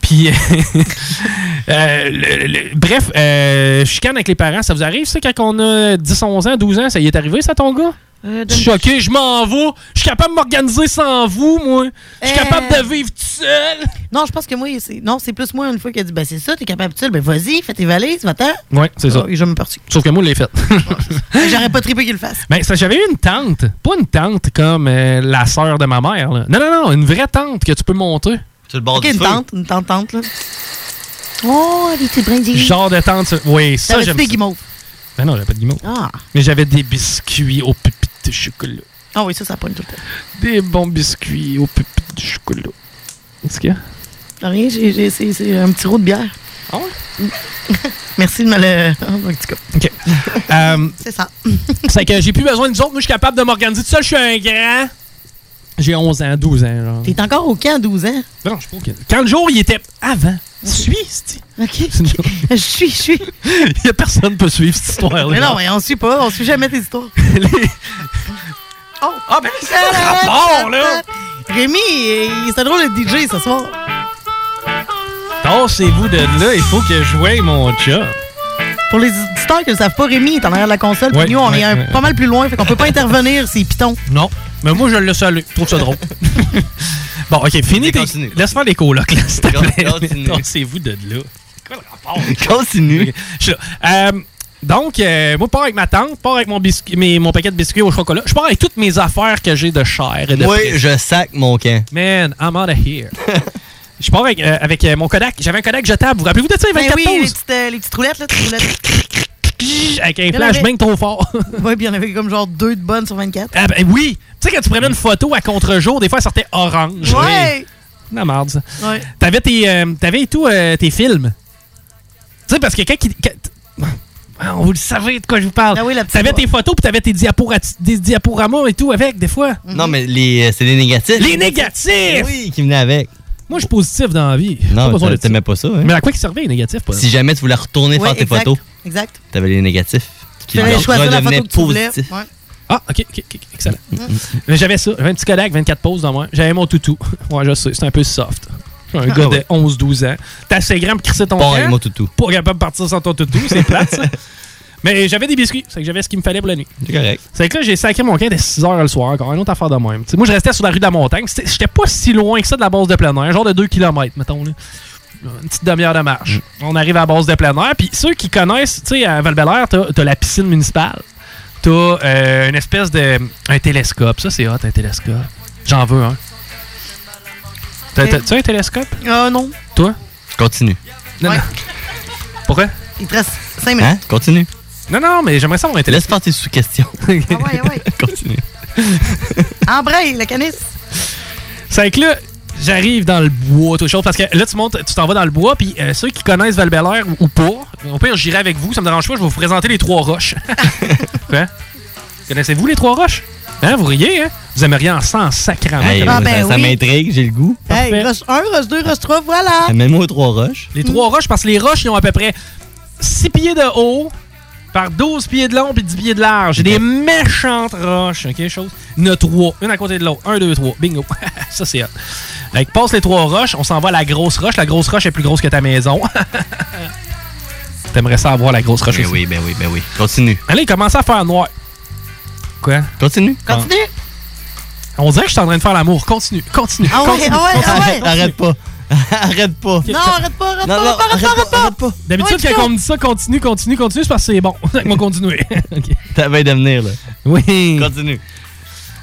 Puis, *laughs* euh, le- le- bref, euh, chicane avec les parents, ça vous arrive, ça, quand on a 10, 11 ans, 12 ans? Ça y est arrivé, ça, ton gars? Euh, Je suis OK, je m'en vais. Je suis capable de m'organiser sans vous, moi. Je suis Euh, capable de vivre tout seul. Non, je pense que moi, c'est non, c'est plus moi une fois qui a dit ben c'est ça, t'es capable tout seul, ben vas-y, fais tes valises, va-t'en. Ouais, c'est ça. Oh, et je me parti. Sauf que moi, je l'ai fait. *laughs* J'aurais pas trippé qu'il le fasse. Ben, ça, j'avais eu une tante. Pas une tante comme euh, la sœur de ma mère. là. Non, non, non, une vraie tante que tu peux monter. Sur le bord Ok, une tante, une tante tante là. Oh, les petits brindilles. Genre de tante. ça- Oui, ça, j'aime des ça. guimauves? Ben non, j'avais pas de guimauve. Ah. Mais j'avais des biscuits aux pépites de chocolat. Ah oui, ça, ça pointe tout le temps. Des bons biscuits aux pépites de chocolat. Qu'est-ce qu'il y a? Rien, c'est, c'est un petit roux de bière. Ah ouais? *laughs* Merci de me le. En tout cas. OK. Euh, C'est ça. c'est que j'ai plus besoin de nous autres. Moi, je suis capable de m'organiser tout seul. Je suis un grand. J'ai 11 ans, 12 ans. Genre. T'es encore au camp à 12 ans? Non, je suis pas au camp. Quand le jour, il était avant. Suis, *laughs* c'est OK. *laughs* Je suis, je suis. Il *laughs* y a personne qui peut suivre cette histoire-là. Mais non, mais on suit pas, on suit jamais tes histoires. Oh! Ah, ben, c'est le rapport, là! Rémi, c'est drôle le DJ ce soir. Tassez-vous de là, il faut que je joue mon chat. Pour les auditeurs qui ne savent pas, Rémi est en arrière de la console, puis Ouais, nous, on ouais, est un- ouais. pas mal plus loin, fait qu'on peut pas *laughs* intervenir, c'est Python. Non. Mais moi, je le salue. Je trouve ça drôle. *laughs* bon, OK, fini. tes- Laisse faire les colocs, là, s'il te plaît. Continue. Tassez-vous de là? Continue. Je suis là. Euh, donc, euh, moi, je pars avec ma tante, je pars avec mon, biscuit, mes- mon paquet de biscuits au chocolat. Je pars avec toutes mes affaires que j'ai de chair et de frais. je sac mon camp. Man, I'm out of here. *laughs* Je pars avec, euh, avec euh, mon Kodak. J'avais un Kodak jetable. Vous vous rappelez-vous de ça, les Ben 24 oui, les pouces? petites, euh, les petites roulettes, là, roulettes. Avec un flash avait- bien trop fort. *laughs* Oui, puis il y en avait comme genre deux de bonnes sur 24. Ah ben oui! Tu sais, quand tu prenais une photo à contre-jour, des fois, elle sortait orange. Ouais! La merde, ça. Ouais. T'avais tes, euh, t'avais tout euh, tes films? Tu sais, parce que quand... Ah, vous le savez de quoi je vous parle. Ah oui, la petite t'avais voix. tes photos, puis t'avais tes diapora- des diaporamas et tout avec, des fois? Non, mais les, euh, c'est les négatifs. Les négatifs! Oui, qui venaient avec. Moi, je suis positif dans la vie. Non, t'aimais pas ça. hein? Mais à quoi qui servait les négatifs? Pas? Si jamais tu voulais retourner Ouais, faire tes photos, Exact. t'avais les négatifs. Tu fallait choisir la photo que tu voulais. positifs. Ouais. Ah, ok, ok, ok, excellent. Mais J'avais ça, j'avais un petit Kodak, 24 poses dans moi. J'avais mon toutou. *laughs* Ouais, je sais, c'est un peu soft. Un Ah gars ouais. de 11-12 ans. T'es assez grand pour crisser ton Pas mon toutou. Pas capable de partir sans ton toutou, c'est plate, ça. *laughs* Mais j'avais des biscuits, c'est que j'avais ce qu'il me fallait pour la nuit. C'est correct. C'est que là, j'ai sacré mon camp dès 6 h le soir, encore une autre affaire de même. T'sais, moi, je restais sur la rue de la Montagne. C'était- J'étais pas si loin que ça de la base de plein air, genre de 2 km, mettons. Là. Une petite demi-heure de marche. On arrive à la base de plein air. Puis ceux qui connaissent, tu sais, à val t'as t'as la piscine municipale. T'as euh, une espèce de. Un télescope. Ça, c'est hot, un télescope. J'en veux un. T'as- as un télescope? Ah non. Toi? Continue. Non, Ouais. non. Pourquoi? Il te reste 5 minutes. Hein? Continue. Non, non, mais j'aimerais savoir un Laisse télescope. faire tes sous-questions. Ah ouais, ah ouais. *laughs* Continue. Embraye, le canis. C'est que là, j'arrive dans le bois, toute chose, parce que là, tu montes, tu t'en vas dans le bois, puis euh, ceux qui connaissent val ou, ou pas, au pire, j'irai avec vous, ça me dérange pas, je vais vous présenter les trois roches. *laughs* Quoi? Connaissez-vous les trois roches? Hein, vous riez, hein? Vous aimeriez en sang sacrament. Hey, Ah, ça ben ça oui. m'intrigue, j'ai le goût. Hey, roche 1, roche 2, roche 3, voilà. Mets-moi aux trois roches. Les trois roches, parce que les roches, ils ont à peu près 6 pieds de haut, par 12 pieds de long, puis 10 pieds de large. J'ai des méchantes roches, ok, chose. Il y en a trois, une à côté de l'autre. Un, deux, trois. Bingo. *laughs* ça, c'est hot. Fait passe les trois roches, on s'en va à la grosse roche. La grosse roche est plus grosse que ta maison. *laughs* T'aimerais ça avoir la grosse roche Ben aussi? oui, ben oui, ben oui. Continue. Allez, commence à faire noir. Quoi? Continue. Continue. On dirait que je suis en train de faire l'amour. Continue, continue. Ah ouais, continue, ah ouais, continue. ah ouais. Arrête pas. *laughs* Arrête pas. Non, arrête pas, arrête Non, pas, non, arrête pas, arrête pas, arrête pas. D'habitude, quand on me dit ça, continue, continue, continue, c'est parce que c'est bon. *laughs* Que moi, continuer. *laughs* Ok. T'as bien de venir, là. Oui. Continue.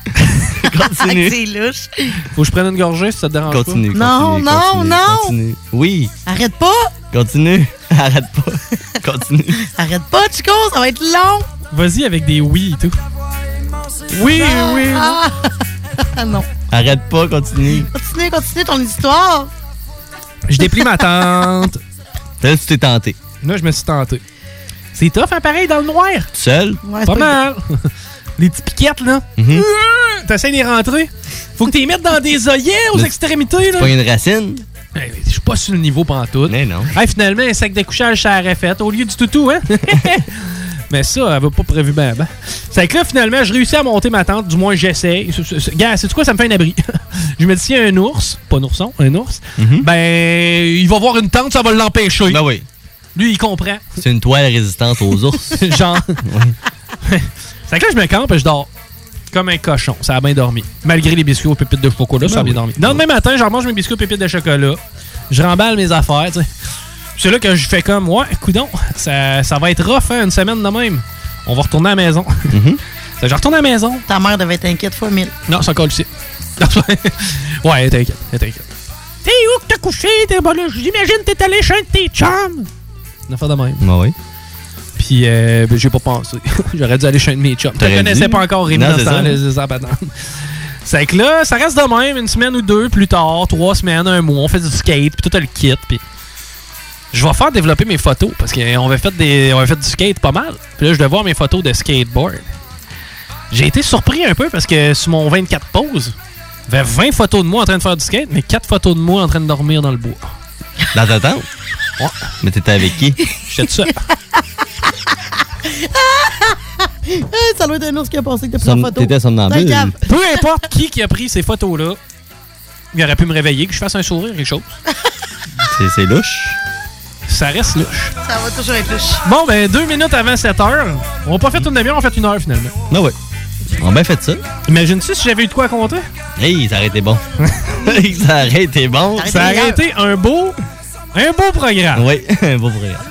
Ah, Continue. C'est louche. Faut que je prenne une gorgée si ça te dérange Continue. pas. Non, continue, non, continue, non. Continue. Oui. Arrête pas. Continue. Arrête pas. Continue. Arrête pas, Chico, ça va être long. Vas-y avec des oui et tout. Oui, oui. Ah. non. Arrête pas, continue. Continue, continue ton histoire. Je déplie ma tente. Là, tu t'es tenté. Là, je me suis tenté. C'est tough, hein, pareil, dans le noir. Seul? Ouais, Pas mal. *laughs* Les petits piquettes, là. Mhm. T'essaies d'y rentrer. Faut que tu les mettes dans des œillets aux Là, extrémités, là. Pas une racine? Hey, Je suis pas sur le niveau pantoute. Mais non. Hey, finalement, un sac de couchage, ça aurait fait au lieu du toutou, hein? *laughs* Mais ça, elle va pas prévu ben ben. C'est que là, finalement, je réussis à monter ma tente. Du moins, j'essaie. Gars, c'est quoi? Ça me fait un abri. *laughs* je me dis, s'il y a un ours, pas un ourson, un ours, ben, il va voir une tente, ça va l'empêcher. Ben oui. Lui, il comprend. C'est une toile résistante aux ours. *laughs* Genre. *laughs* c'est que là, je me campe et je dors. Comme un cochon. Ça a bien dormi. Malgré les biscuits aux pépites de chocolat, ça a Ben bien oui. dormi. Le lendemain matin, je remange mes biscuits aux pépites de chocolat. Je remballe mes affaires, tu sais. C'est là que je fais comme, ouais, coudon, ça, ça va être rough, hein, une semaine de même. On va retourner à la maison. *laughs* Ça, Je retourne à la maison. Ta mère devait être inquiète fois mille. Non, c'est encore ici. *laughs* ouais, elle est inquiète. Elle est inquiète. T'es où que t'as couché? T'es bon, là, J'imagine que t'es allé chez tes chums. Une affaire de même. Ben oui. Puis, euh, ben, j'ai pas pensé. *laughs* J'aurais dû aller chez un de mes chums. T'aurais connaissais pas encore Rémi dans ça. C'est que là, ça reste de même, une semaine ou deux plus tard, trois semaines, un mois, on fait du skate, puis tout le kit, puis je vais faire développer mes photos, parce qu'on avait fait des, on avait fait du skate pas mal. Puis là, je vais voir mes photos de skateboard. J'ai été surpris un peu, parce que sur mon 24 poses, il y avait 20 photos de moi en train de faire du skate, mais 4 photos de moi en train de dormir dans le bois. Dans ta tente? Ouais. Mais t'étais avec qui? J'étais tout seul. Eh, ça doit être un ours qui a passé que t'as pris Som- la photo. t'étais somnambule. Peu importe qui qui a pris ces photos-là, il aurait pu me réveiller, que je fasse un sourire, quelque chose. C'est- C'est louche. Ça reste louche. Ça va toujours être louche. Bon, ben, deux minutes avant 7 heures. On n'a pas fait une demi-heure, on a fait une heure finalement. Ah ouais. On a bien fait ça. Imagine-tu si j'avais eu de quoi à compter? Hey, ça aurait été bon. *laughs* ça aurait été bon. Ça aurait été un beau, un beau programme. Oui, *laughs* un beau programme.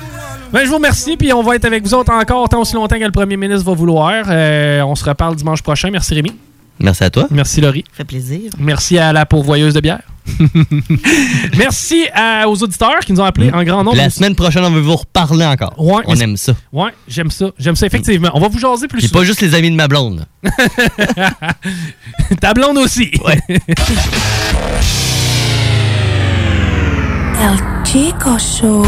Ben, je vous remercie, puis on va être avec vous autres encore tant aussi longtemps que le premier ministre va vouloir. Euh, on se reparle dimanche prochain. Merci Rémi. Merci à toi. Merci Laurie. Ça fait plaisir. Merci à la pourvoyeuse de bière. *laughs* Merci à- aux auditeurs qui nous ont appelés en grand nombre. La semaine prochaine, on veut vous reparler encore. Ouais, on aime ça. Ouais, j'aime ça. J'aime ça, effectivement. On va vous jaser plus souvent. pas juste les amis de ma blonde. *laughs* Ta blonde aussi. Ouais. *laughs* El Chico Show.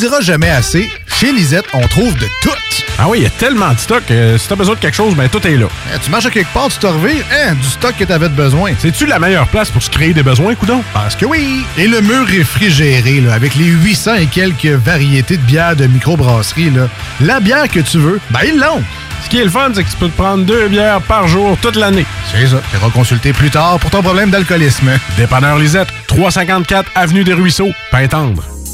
Dira jamais assez, chez Lisette, on trouve de tout. Ah oui, il y a tellement de stock. euh, si t'as besoin de quelque chose, ben tout est là. Eh, tu marches à quelque part, tu te revires, hein, du stock que t'avais de besoin. C'est-tu la meilleure place pour se créer des besoins, coudon? Parce que oui! Et le mur réfrigéré, là, avec les 800 et quelques variétés de bières de microbrasserie, là, la bière que tu veux, ben ils l'ont! Ce qui est le fun, c'est que tu peux te prendre deux bières par jour toute l'année. C'est ça. Tu iras consulter plus tard pour ton problème d'alcoolisme. Dépanneur Lisette, 354 Avenue des Ruisseaux, Pintendre.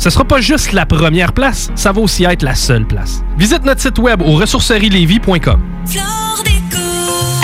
Ce sera pas juste la première place, ça va aussi être la seule place. Visite notre site web au ressourcerielevy.com.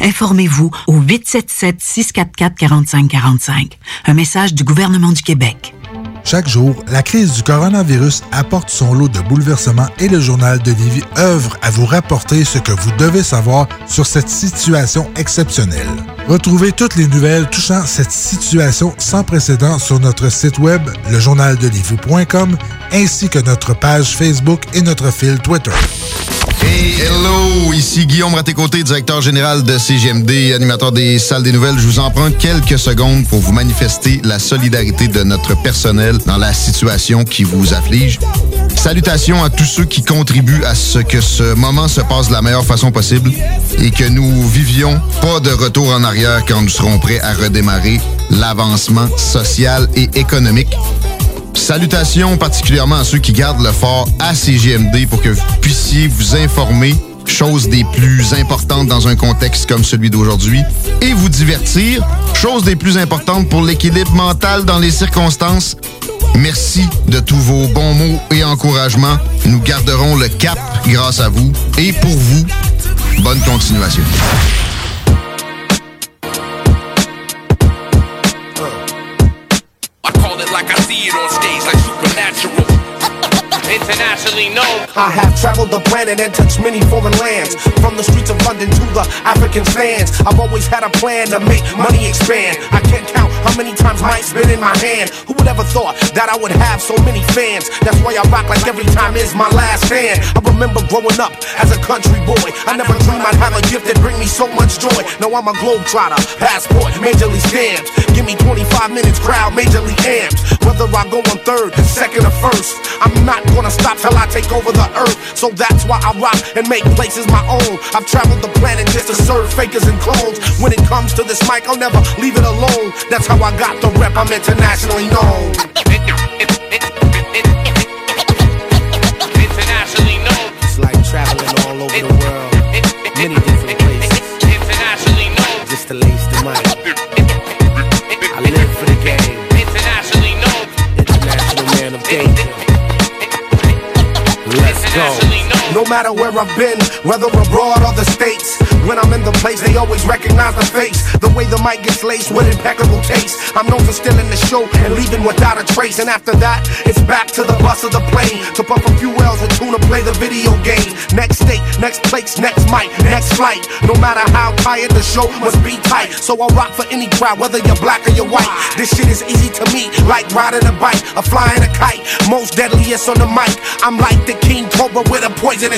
Informez-vous au 877-644-4545. Un message du gouvernement du Québec. Chaque jour, la crise du coronavirus apporte son lot de bouleversements et le journal de Lévis œuvre à vous rapporter ce que vous devez savoir sur cette situation exceptionnelle. Retrouvez toutes les nouvelles touchant cette situation sans précédent sur notre site web, lejournaldelivie.com, ainsi que notre page Facebook et notre fil Twitter. Hey, hello! Ici Guillaume directeur général de CGMD, animateur des salles des nouvelles. Je vous emprunte quelques secondes pour vous manifester la solidarité de notre personnel dans la situation qui vous afflige. Salutations à tous ceux qui contribuent à ce que ce moment se passe de la meilleure façon possible et que nous vivions pas de retour en arrière quand nous serons prêts à redémarrer l'avancement social et économique. Salutations particulièrement à ceux qui gardent le fort à CGMD pour que vous puissiez vous informer, chose des plus importantes dans un contexte comme celui d'aujourd'hui, et vous divertir, chose des plus importantes pour l'équilibre mental dans les circonstances. Merci de tous vos bons mots et encouragements. Nous garderons le cap grâce à vous et pour vous. Bonne continuation. Internationally known. I have traveled the planet and touched many foreign lands. From the streets of London to the African sands. I've always had a plan to make money expand. I can't count how many times mic's been in my hand. Who would ever thought that I would have so many fans? That's why I rock like every time is my last stand. I remember growing up as a country boy. I never dreamed I'd have a gift that bring me so much joy. Now I'm a globetrotter, passport, majorly stamped. Give me 25 minutes, crowd majorly amped. Whether I go on third, second, or first, I'm not gonna stop till I take over the earth. So that's why I rock and make places my own. I've traveled the planet just to serve fakers and clones. When it comes to this mic, I'll never leave it alone. That's how I got the rep, I'm internationally known. Internationally known. It's like traveling all over the world, matter where I've been, whether abroad or the States, when I'm in the place, they always recognize the face. The way the mic gets laced with impeccable taste. I'm known for stealing the show and leaving without a trace. And after that, it's back to the bus of the plane to puff a few L's and tune to play the video game. Next state, next place, next mic, next flight. No matter how tired the show must be tight. So I'll rock for any crowd, whether you're black or you're white. This shit is easy to me, like riding a bike or flying a kite. Most deadliest on the mic. I'm like the king cobra with a poisonous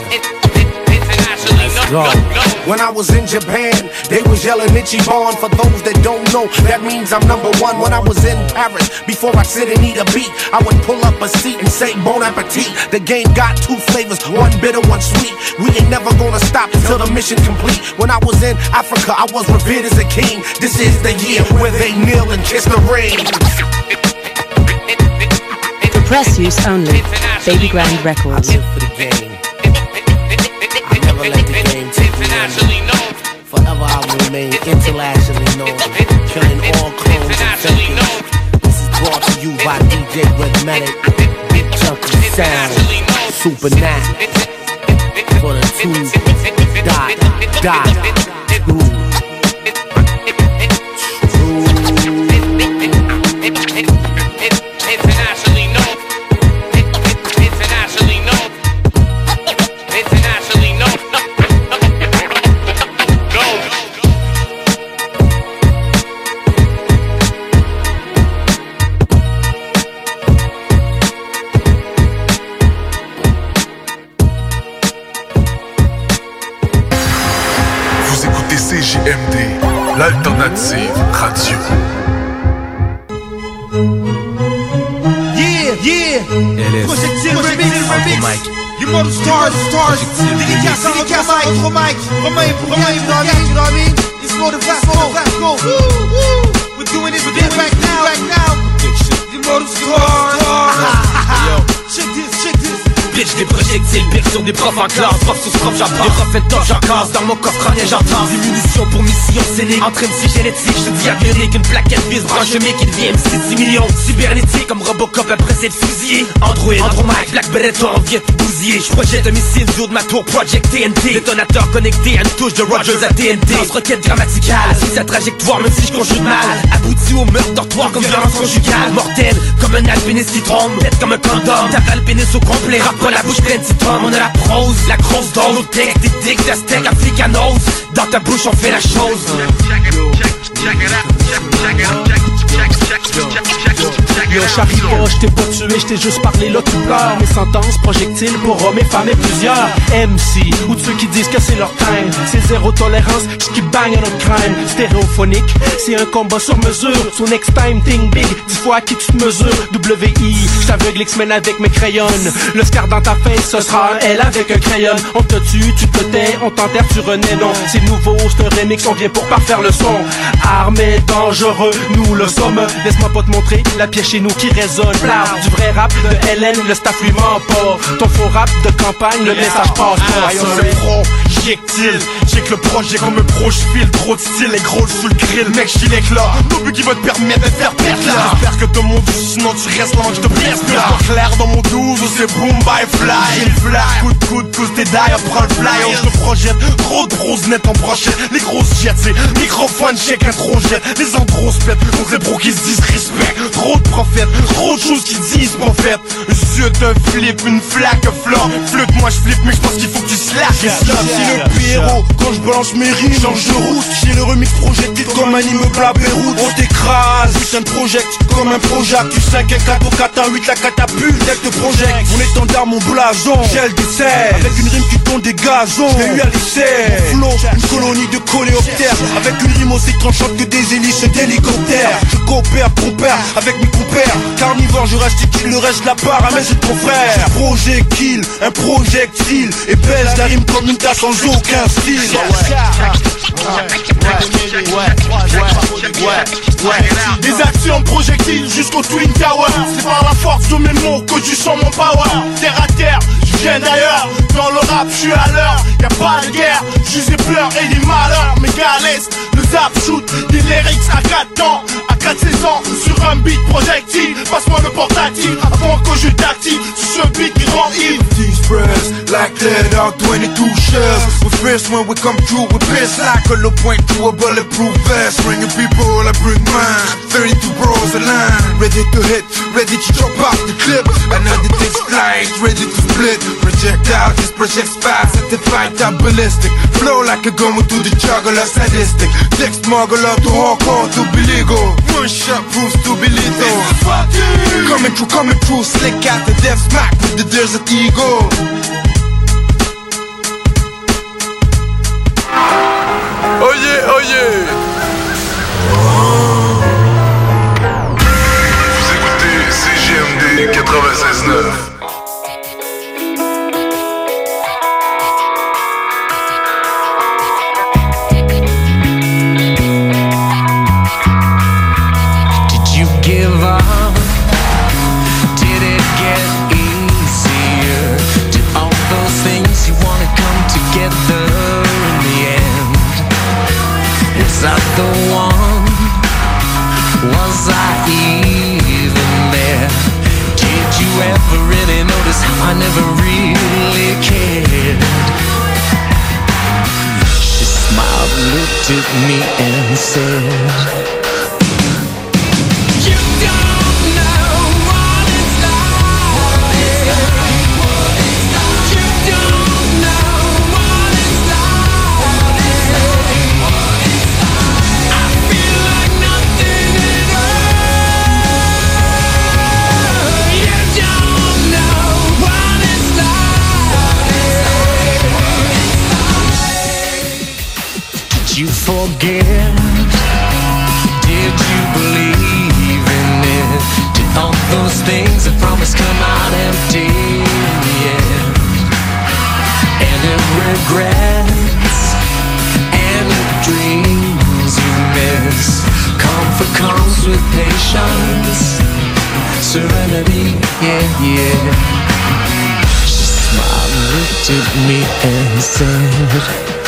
go. When I was in Japan, they was yelling Ichiban. For those that don't know, that means I'm number one. When I was in Paris, before I sit and eat a beat, I would pull up a seat and say bon appetit. The game got two flavors, one bitter, one sweet. We ain't never gonna stop till the mission complete. When I was in Africa, I was revered as a king. This is the year where they kneel and kiss the ring. For press use only. Baby Grand Records. Remain internationally known. Killing all clones and fakers. This is brought to you by DJ Redmatic. Big Junkie Sound. Super Nat. For the two dot dot two. Internationally l'alternative radio. Yeah, yeah. It is. Projectile Uncle remix. Mike. You Model stars, stars. Dédicace à dédicace à notre mic. Romain et Romain et Romain, you know what I mean? It's more the Vasco. Vasco. We're doing it, we're doing it back now. Back now. The Model stars. Bitch des projectiles, pire sur des profs en classe. Prof sous prof j'apprends, des profs top j'en Dans mon coffre crânien j'entends Des munitions pour mission scénique Entre MC génétique, je avionique Une plaquette vis branche mais qui devient MC 6 millions Cybernétique comme Robocop après c'est fusillé Android, Andromaque, Black Beretta vient te bousiller. Je projette un missile du haut de ma tour Project TNT Détonateur connecté à une touche de Rogers à TNT Lance requête grammaticale Suis sa trajectoire même si je mal. Abouti au meurtre dortoir comme violence conjugale. Mortel comme un alpiniste qui trompe Bête comme un condom. Tape le pénis au complet Rap pas la bouche pleine citron On a la prose, la grosse dose Au texte, des dicks, steaks africanos Dans ta bouche on fait la chose Yo, j'arrive pas, j't'ai pas tué, j't'ai juste parlé, là tu pleures. Mes sentences, projectiles pour hommes et femmes et plusieurs. MC, ou de ceux qui disent que c'est leur time C'est zéro tolérance, qui bang à notre crime Stéréophonique, c'est un combat sur mesure. So next time, think big, dis fois qui tu te mesures. WI, j'aveugle X-Men avec mes crayons. Le scar dans ta face, ce sera un L avec un crayon. On te tue, tu te tais, on t'enterre, tu renais Non, c'est nouveau, c'est un remix, on vient pour parfaire le son. Armé, dangereux, nous le sommes. Laisse-moi pas te montrer la pièce chez nous qui résonne du vrai rap de Hélène, le staff lui ment pas. Ton faux rap de campagne, le message passe pas. Aïe, on se projectile J'ai que le projet comme un pro, j'file trop de style et gros sous le grill. Mec, j'file là, nos but qui va te permettre de faire perdre là. J'espère que ton monde sinon tu restes là, je te blesse là. Pas clair dans mon 12, c'est boom by fly. J'ai le fly, coup de coup de pouce, t'es d'ailleurs, prends le fly. Oh, je te projette, trop de grosses nettes en brochette. Les grosses jets, c'est microphone, check, intro jet. Les andros pètent, contre les pros qui se disent respect Trop de prophètes, trop de choses qui disent prophète Yeux te flip, une flaque flore. Flûte, moi je flippe, mais je pense qu'il faut que tu slash. C'est le Pierrot, quand je balance mes rimes, change de route. J'ai le remix projecté comme un immeuble à Beyrouth. On t'écrase, putain de project, comme un project Tu 5, un 4 au 4, un 8, la catapulte, elle te projette Mon étendard, mon blason, gel de sel Avec une rime qui tombe des gazons, j'ai eu à l'essai. Mon flow, une colonie de coléoptères. Avec une rime aussi tranchante que des hélices d'hélicoptères Je coopère, compère, avec mes Carnivore, je reste qui le reste la part à mes c'est ton frère. Projectile, un projectile. Et pèse la rime comme une tasse sans aucun style. Des actions projectiles jusqu'au Twin Tower. C'est par la force de mes mots que tu sens mon power. Terre à terre, je viens d'ailleurs. Dans le rap, je suis à l'heure. Y'a pas de guerre, juste des pleurs et des malheurs. Mes gars le zap shoot Des lyrics à 4 ans, à 4 saisons Sur un beat projectile, passe-moi le portatif Avant que je t'active sur ce beat qui rend ivre These prayers, like that out 22 shells We first when we come through, we piss like a low point to a bulletproof vest. Bringing people, I bring mine. 32 bros aligned, ready to hit, ready to drop off the clip. Another thing's flying, ready to split. Projectile, this project's fast, certified top ballistic. Flow like a gun through the juggler, sadistic Text smuggler to hardcore to be legal One shot proves to be lethal Coming through, coming through, slick out the death smack with the desert eagle. Oh yeah, oh yeah Vous écoutez CGMD 96.9 I never really cared? She smiled, looked at me and said with patience, serenity, yeah, yeah. She smiled, looked at me and said.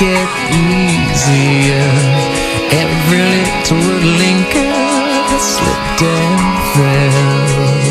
get easier. Every little woodland girl slipped and fell.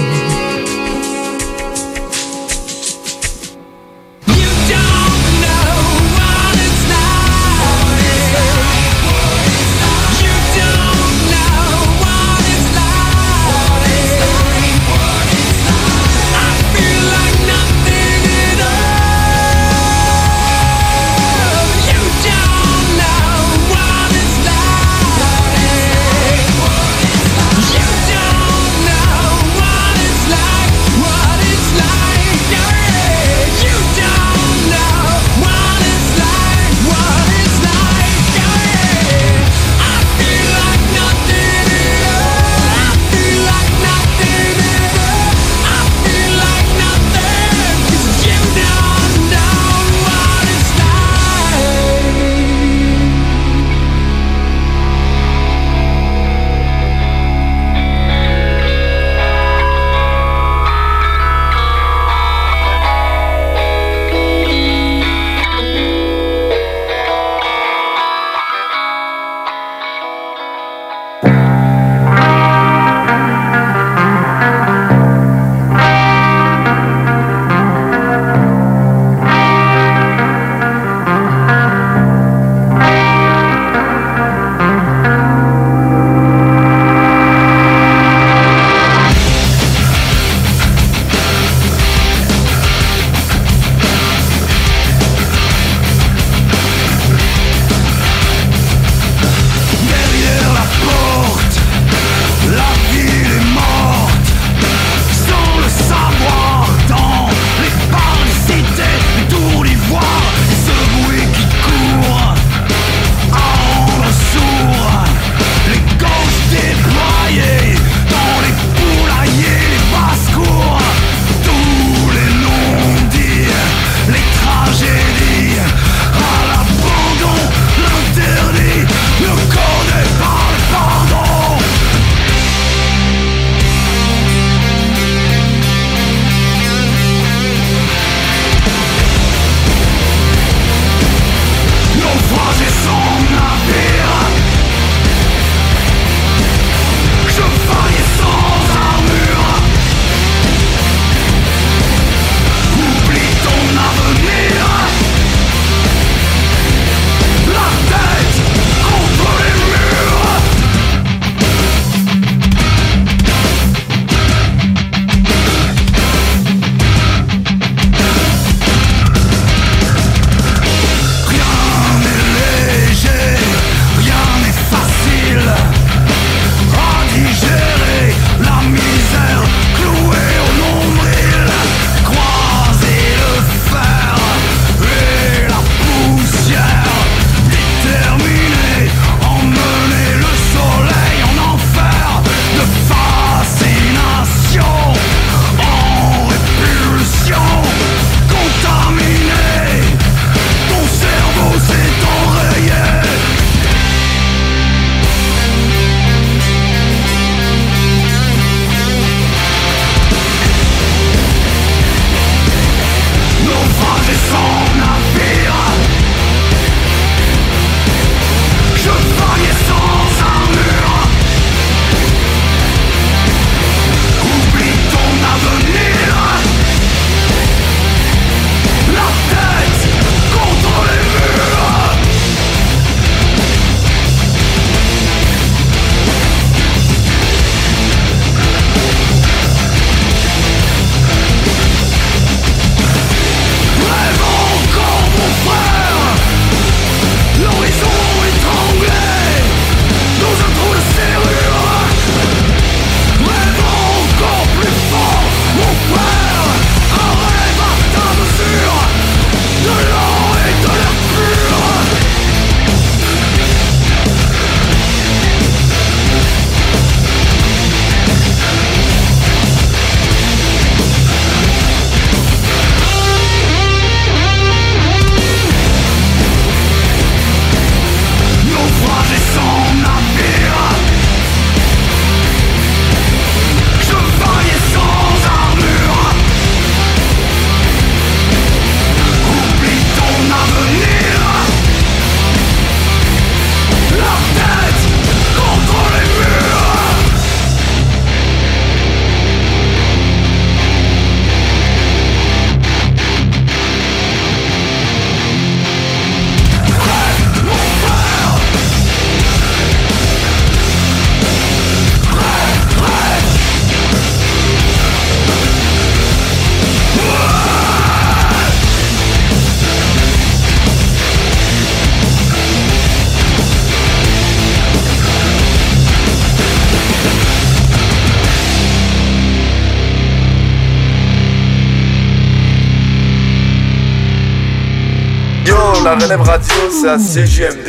Relève radio, c'est à CGMD.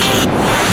Yeah.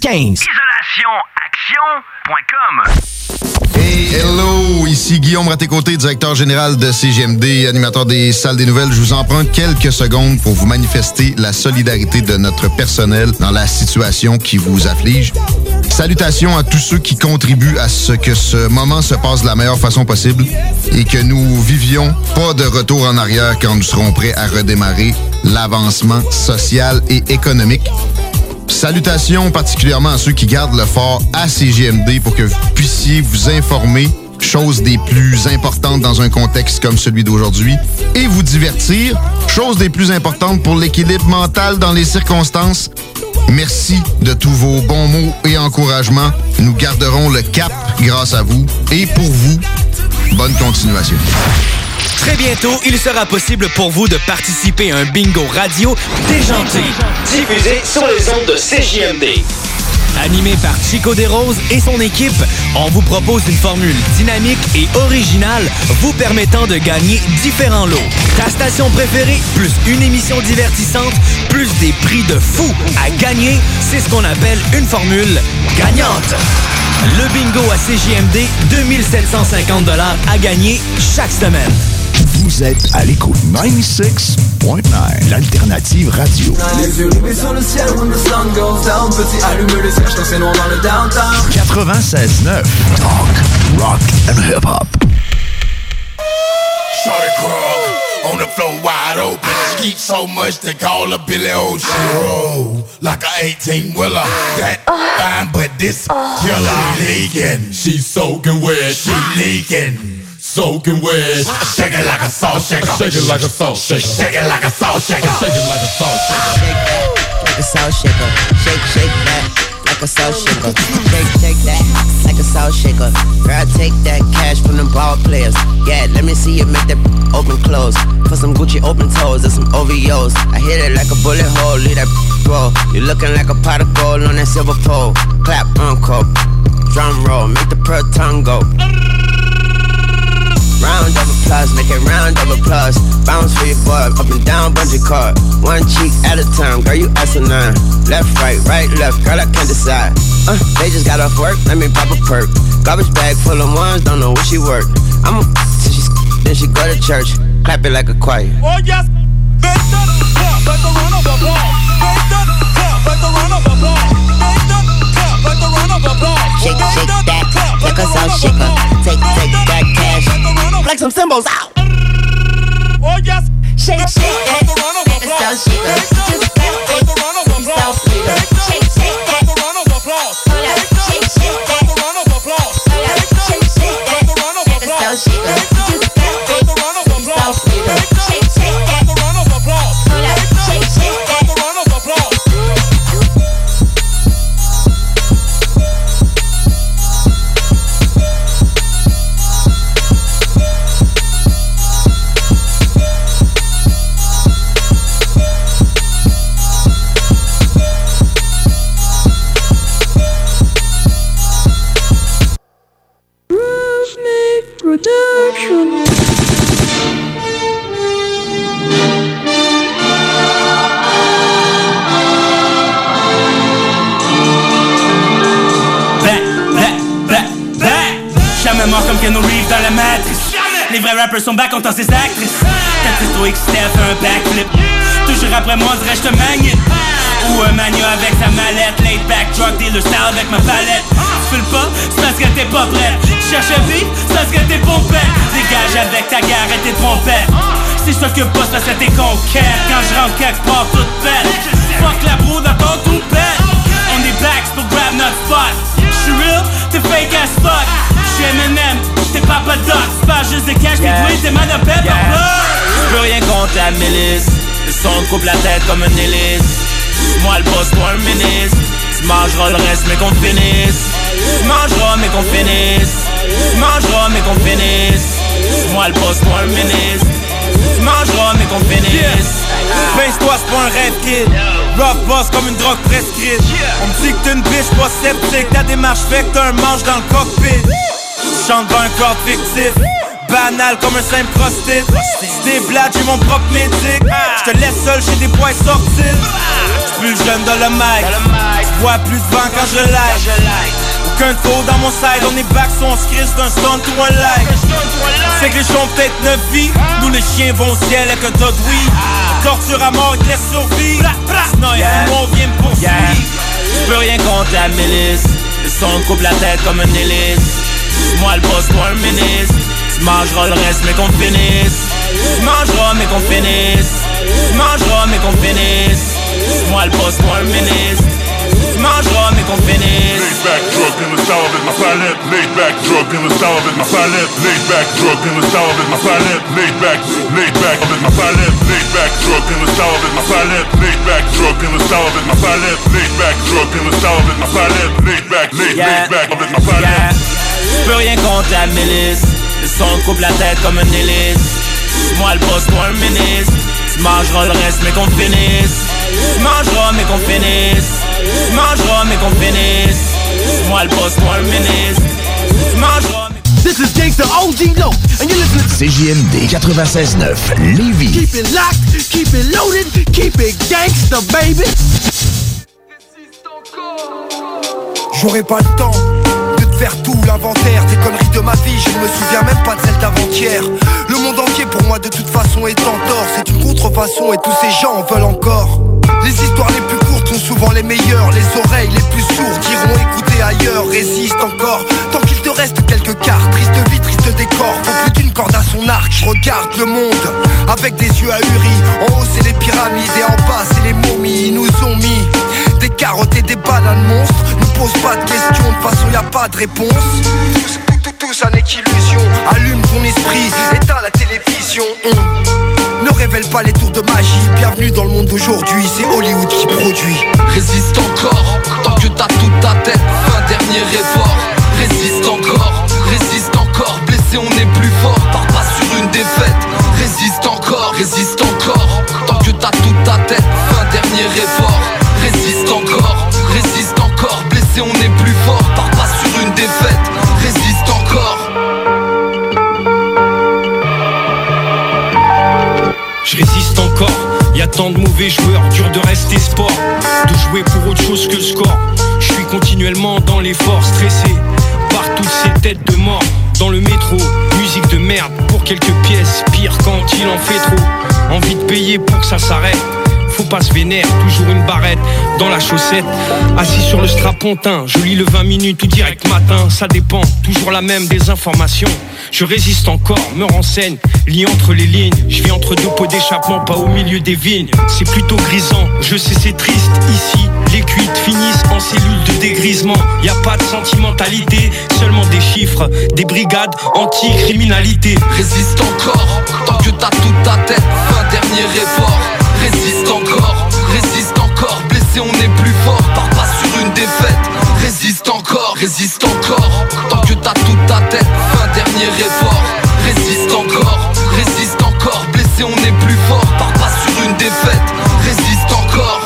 1515. IsolationAction.com Hey, hello! Ici Guillaume Raté-Côté, directeur général de CGMD, animateur des salles des nouvelles. Je vous emprunte quelques secondes pour vous manifester la solidarité de notre personnel dans la situation qui vous afflige. Salutations à tous ceux qui contribuent à ce que ce moment se passe de la meilleure façon possible et que nous vivions pas de retour en arrière quand nous serons prêts à redémarrer l'avancement social et économique. Salutations particulièrement à ceux qui gardent le fort à CGMD pour que vous puissiez vous informer, chose des plus importantes dans un contexte comme celui d'aujourd'hui, et vous divertir, chose des plus importantes pour l'équilibre mental dans les circonstances. Merci de tous vos bons mots et encouragements. Nous garderons le cap grâce à vous et pour vous. Bonne continuation. Très bientôt, il sera possible pour vous de participer à un bingo radio déjanté, diffusé sur les ondes de CJMD. Animé par Chico Desroses et son équipe, on vous propose une formule dynamique et originale vous permettant de gagner différents lots. Ta station préférée, plus une émission divertissante, plus des prix de fou à gagner, c'est ce qu'on appelle une formule gagnante. Le bingo à CJMD, 2750 à gagner chaque semaine. Vous êtes à l'écoute 96.9, l'alternative radio. Les yeux rivés sur le ciel when the sun goes down Petit allume les cierges quand c'est noir dans le downtown 96.9, talk, rock and hip-hop. Shorty crawl on the floor wide open. Skeet so much they call her Billy Ocean. Roll like a 18 wheeler. That fine, but this killer leaking. She soaking wet. She leaking. Soaking wet. Shake it like a salt shaker. Shake it like a salt shaker. Shake it like a salt shaker. Shake it like a salt shaker. Shake that like a salt shaker. Shake, shake that like a salt shaker. Shake, shake that like a salt shaker. Girl, take that cash from the ball players. Yeah, let me see you make that open close. For some Gucci open toes and some OVOs. I hit it like a bullet hole, leave that roll. You looking like a pot of gold on that silver pole. Clap, uncle. Drum roll, make the pearl tongue go. Round of applause, make it round of applause. Bounce for your boy, up and down, bungee cord. One cheek at a time, girl, you asinine. Left, right, right, left, girl, I can't decide. Uh, they just got off work, let me pop a perk. Garbage bag full of ones, don't know where she work. I'm a till she then she go to church. Clap it like a choir. Oh yes, make that clap like a run of applause. Make that clap like a run of applause. Make that clap like a run of applause. Shake, shake that like a salt shaker. Take, take that cash. Like some symbols out. Oh yes, Shake, shake that. Make us all shake up. Just that way. We so freedom. Shake, ça c'est tes conquêtes. Quand je rentre quelque part, toute bête. Fuck la broue dans ton toupette. On est back c'est pour grab notre spot. J'suis real, t'es fake as fuck. J'suis M&M, t'es Papa Doc. Pas juste des cash, Yeah. oui, t'es Madame Pepper Je peux rien contre la milice Le son coupe la tête comme une hélice Moi le boss, toi un ministre Tu mangeras le reste mais qu'on finisse Tu mangeras mais qu'on finisse Tu mangeras mais qu'on finisse Moi le boss, toi un ministre Tu mangeras mais qu'on finisse Pince-toi, c'est pas un rêve kid. Rough boss comme une drogue prescrite. On me dit que t'es une bitch pas sceptique. Ta démarche fait que t'as un manche dans le cockpit. Tu chantes dans un corps fictif. Banal comme un simple prostite J't'ai blade, j'ai mon propre médic. J'te laisse seul chez des boys sortis. J'suis plus jeune dans le mic. J'vois plus de vent quand je like Aucun faux dans mon side. On est back sur on se crisse d'un stunt ou un like C'est que les ont peut-être neuf vies. Nous les chiens vont au ciel avec un tas de weed Torture à mort, laissent survivre Sinon Yeah. on vient me poursuivre. Je peux rien contre la milice. Le son coupe la tête comme une hélice. Moi le boss, toi un ministre. Tu mangeras le reste mais qu'on finisse. Tu mangeras mais qu'on finisse. Tu mangeras mais qu'on finisse. Moi le boss, toi un ministre. Tu mangeras finisse Laid back drug in the palette Laid back drug in the palette Laid back drug in the palette Laid back, laid palette Laid back drug in the palette Laid back drug in the palette Laid back drug in the Laid back, laid, laid back peux rien contre la milice. Le son coupe la tête comme une hélice. Moi le boss, toi un ministre. Tu mangeras le reste mais qu'on finisse. Tu mangeras mais qu'on finisse Mais qu'on finisse Moi le boss, toi un ministre mais This is Gangsta OG Low, and you're listening to CJMD 96.9 Lévis. Keep it locked, keep it loaded, keep it gangsta, baby. J'aurais pas le temps de te faire tout l'inventaire des conneries de ma vie, je ne me souviens même pas de celle d'avant-hier. Le monde entier pour moi de toute façon est en tort, c'est une contrefaçon et tous ces gens en veulent encore. Les histoires les plus sont souvent les meilleures, les oreilles les plus sourdes diront écouter ailleurs, résiste encore. Tant qu'il te reste quelques cartes, triste vie, triste décor, faut plus d'une corde à son arc. Je regarde le monde avec des yeux ahuris, en haut c'est les pyramides et en bas c'est les momies, ils nous ont mis des carottes et des bananes monstres Ne pose pas de questions, de façon y a pas de réponse tout, ça n'est qu'illusion Allume ton esprit, éteins la télévision On révèle pas les tours de magie Bienvenue dans le monde d'aujourd'hui, c'est Hollywood qui produit Résiste encore, tant que t'as toute ta tête, un dernier effort. Résiste encore, résiste encore, blessé on est plus tant de mauvais joueurs, dur de rester sport, de jouer pour autre chose que le score. Je suis continuellement dans l'effort, stressé par toutes ces têtes de mort. Dans le métro, musique de merde pour quelques pièces, pire quand il en fait trop. Envie de payer pour que ça s'arrête. Faut pas se vénère, toujours une barrette dans la chaussette. Assis sur le strapontin, je lis le 20 minutes ou direct matin, ça dépend, toujours la même des informations. Je résiste encore, me renseigne, lis entre les lignes. Je vis entre deux pots d'échappement, pas au milieu des vignes. C'est plutôt grisant, je sais c'est triste. Ici, les cuites finissent en cellules de dégrisement. Y a pas de sentimentalité, seulement des chiffres, des brigades anti-criminalité. Résiste encore, tant que t'as toute ta tête, fin dernier effort. Résiste encore, résiste encore, blessé on est plus fort, pars pas sur une défaite. Résiste encore, résiste encore, tant que t'as toute ta tête, fin dernier effort. Résiste encore, résiste encore, blessé on est plus fort, pars pas sur une défaite. Résiste encore.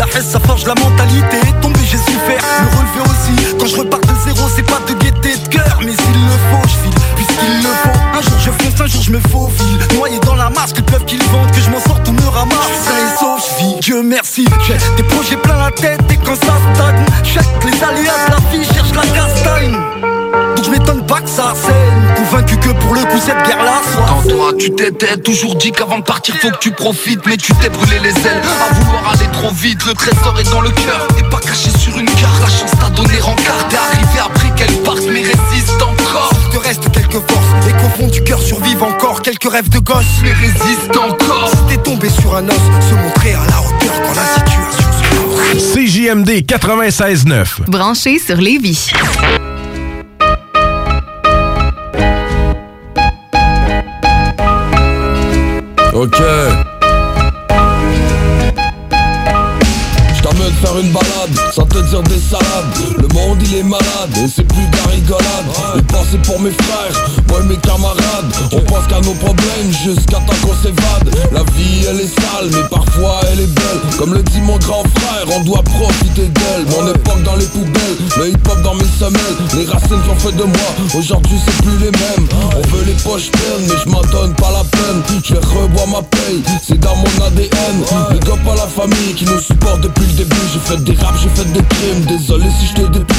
La haine ça forge la mentalité Tomber j'ai su faire, me relever aussi Quand je repars de zéro c'est pas de gaieté de cœur Mais s'il le faut je le Un jour je fonce, un jour je me faufile. Noyé dans la masse, que peuvent qu'ils vendent Que je m'en sorte ou me ramasse. Sain et sauf, je vis, Dieu merci. J'ai des projets plein la tête et quand ça stagne Check les aléas de la vie, cherche la castagne. Donc je m'étonne pas que ça saigne. Convaincu que pour le coup cette guerre là soit Dans toi tu t'étais toujours dit qu'avant de partir faut que tu profites. Mais tu t'es brûlé les ailes. À vouloir aller trop vite Le trésor est dans le cœur. Et pas caché sur une carte. La chance t'a donné rencard T'es arrivé après qu'elle parte. Mais résiste encore Il te reste quelques forces et qu'au fond du cœur survivent encore quelques rêves de gosse Mais résiste encore Si t'es tombé sur un os, se montrer à la hauteur quand la situation se CJMD 96.9. Branché sur Lévis. Ok. Je t'emmène faire une balade, sans te dire des salades. Le monde il est malade, et c'est plus de la rigolade. Et penser pour mes frères, moi et mes camarades. On pense qu'à nos problèmes jusqu'à temps qu'on s'évade. La vie elle est sale, mais parfois elle est belle. Comme le dit mon grand frère, on doit profiter d'elle. Mon époque dans les poubelles, le hip-hop dans mes semelles. Les racines qui ont fait de moi, aujourd'hui c'est plus les mêmes. On veut les poches pleines, mais je m'en donne pas la peine. Je reboire ma paye, c'est dans mon ADN. Big up à la famille qui nous supporte depuis le début. J'ai fait des raps, j'ai fait des crimes. Désolé si je te déplu.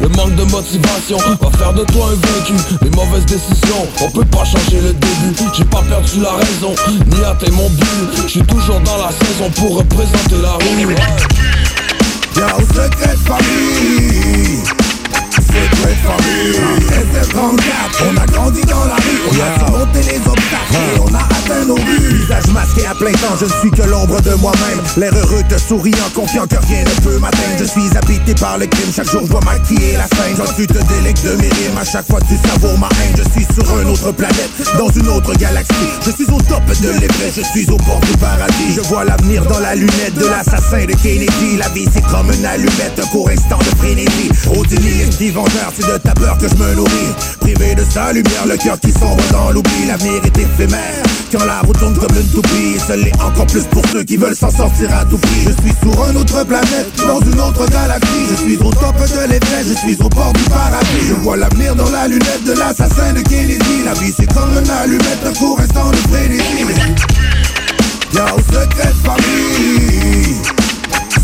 Le manque de motivation va faire de toi un vaincu. Les mauvaises décisions, on peut pas changer le début. J'ai pas perdu la raison, ni atteint mon but. Je suis toujours dans la saison pour représenter la rue. Y'a au secret de famille Secret famille SF34 On a grandi dans la rue On a surmonté les obstacles Et on a atteint nos buts. Visage masqué à plein temps Je ne suis que l'ombre de moi-même. L'air heureux te souriant Confiant que rien ne peut m'atteindre. Je suis habité par le crime Chaque jour je dois maquiller la scène. Quand tu te délectes de mes rimes À chaque fois tu savoures ma haine Je suis sur une autre planète Dans une autre galaxie. Je suis au top de l'Everest Je suis au bord du paradis. Je vois l'avenir dans la lunette De l'assassin de Kennedy. La vie c'est comme une allumette Un court instant de frénésie. Au nihiliste dit C'est de ta peur que je me nourris. Privé de sa lumière Le cœur qui sombre dans l'oubli. L'avenir est éphémère. Quand la route tourne comme une toupie Seul est encore plus pour ceux qui veulent s'en sortir à tout prix. Je suis sur une autre planète Dans une autre galaxie. Je suis au top de l'Everest Je suis au bord du paradis. Je vois l'avenir dans la lunette De l'assassin de Kennedy. La vie c'est comme une allumette Un court instant de frénésie. Y'a au secret de famille.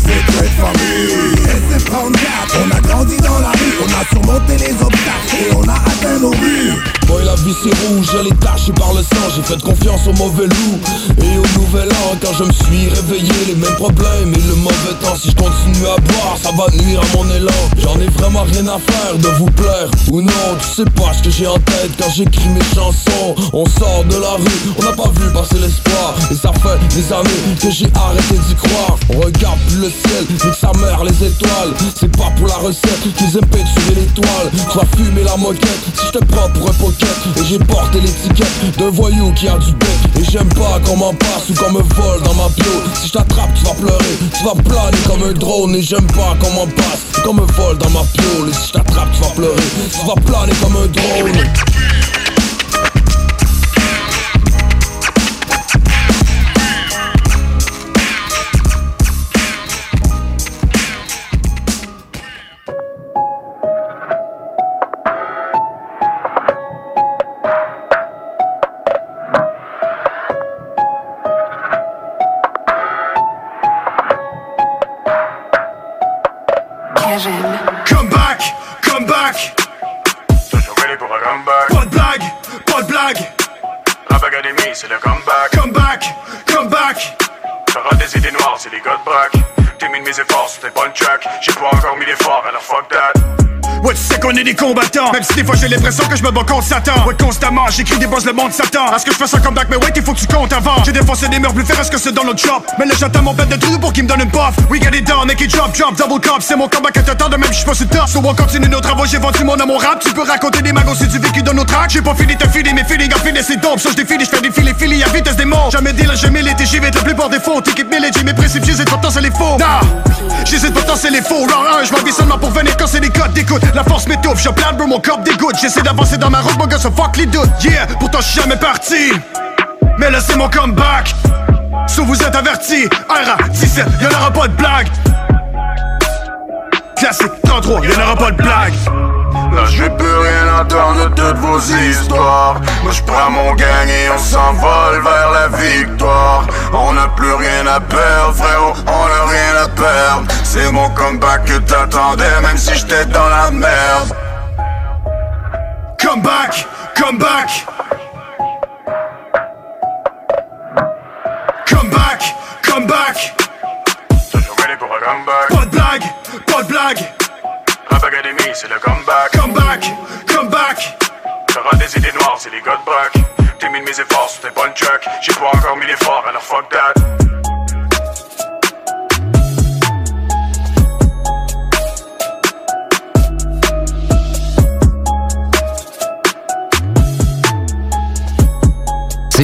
Secret de famille SF34 On a grandi dans la rue On a surmonté les obstacles Et on a atteint nos buts. Boy la vie c'est rouge, elle est tachée par le sang. J'ai fait confiance au mauvais loup Et au nouvel an quand je me suis réveillé Les mêmes problèmes et le mauvais temps. Si je continue à boire ça va nuire à mon élan. J'en ai vraiment rien à faire de vous plaire Ou non. Tu sais pas ce que j'ai en tête Quand j'écris mes chansons. On sort de la rue, on n'a pas vu passer l'espoir. Et ça fait des années que j'ai arrêté d'y croire. On regarde plus le ciel, ni que sa mère les étoiles C'est pas pour la recette qu'ils aiment péturer l'étoile. Tu vas fumer la moquette. Si je te prends pour un pocket Et j'ai porté l'étiquette d'un voyou qui a du bec. Et j'aime pas qu'on m'en passe ou qu'on me vole dans ma bio Si je t'attrape tu vas pleurer, tu vas planer comme un drone Et j'aime pas qu'on m'en passe ou qu'on me vole dans ma piole Et si je t'attrape tu vas pleurer, tu vas planer comme un drone je me bats contre Satan. Ouais, j'écris des bosses, le monde s'attend. À ce que je fasse un comeback, mais wait, il faut que tu comptes avant. J'ai défoncé des murs plus féroces que ceux dans notre shop? Mais là, j'attends mon bête de trou pour qu'il me donne une puff. We get it down, make it drop, drop, double cup. C'est mon comeback à t'attendre, même si je suis top. So on continue nos travaux, j'ai vendu mon amour rap. Tu peux raconter des magos si tu vécu dans nos tracks. J'ai pas fini de filer mes feelings, en filer c'est dope. So je défile, je fais des filets, filets à vitesse des mots. Jamais deal, jamais l'été, j'y vais la plupart des faux. Mêlée, j'ai mes principes, j'hésite pas tant, c'est les faux. Nah, j'hésite pas tant, c'est les faux. Round 1, je m'en seulement pour venir quand c'est des codes d'écoute. La force m'étouffe, je plane, bro, mon corps dégoûte. J'essaie d'avancer dans ma route, mon gars, so fuck les doutes. Yeah, pourtant je suis jamais parti. Mais là, c'est mon comeback. So vous êtes avertis. RA 17, y'en aura pas de blague. Classique 33, y'en aura pas de blague. Là je vais plus rien entendre de toutes vos histoires Moi je prends mon gang et on s'envole vers la victoire On n'a plus rien à perdre frérot, on n'a rien à perdre C'est mon comeback que t'attendais même si j'étais dans la merde Comeback, comeback. Toujours ready pour un comeback. Pas de blague, pas de blague. Rap Academy c'est le comeback. Comeback, comeback. T'auras des idées noires, c'est les de braque T'es mis de mes efforts, c'était pas le track J'ai pas encore mis l'effort, alors fuck that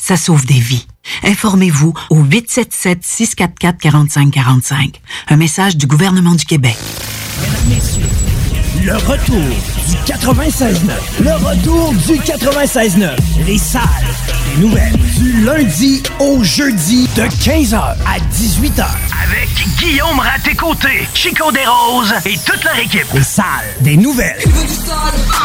ça sauve des vies. Informez-vous au 877-644-4545. Un message du gouvernement du Québec. Le retour du 96.9. Le retour du 96.9. Les salles des nouvelles. Du lundi au jeudi de 15h à 18h. Avec Guillaume Raté-Côté, Chico Desroses et toute leur équipe. Les salles des nouvelles.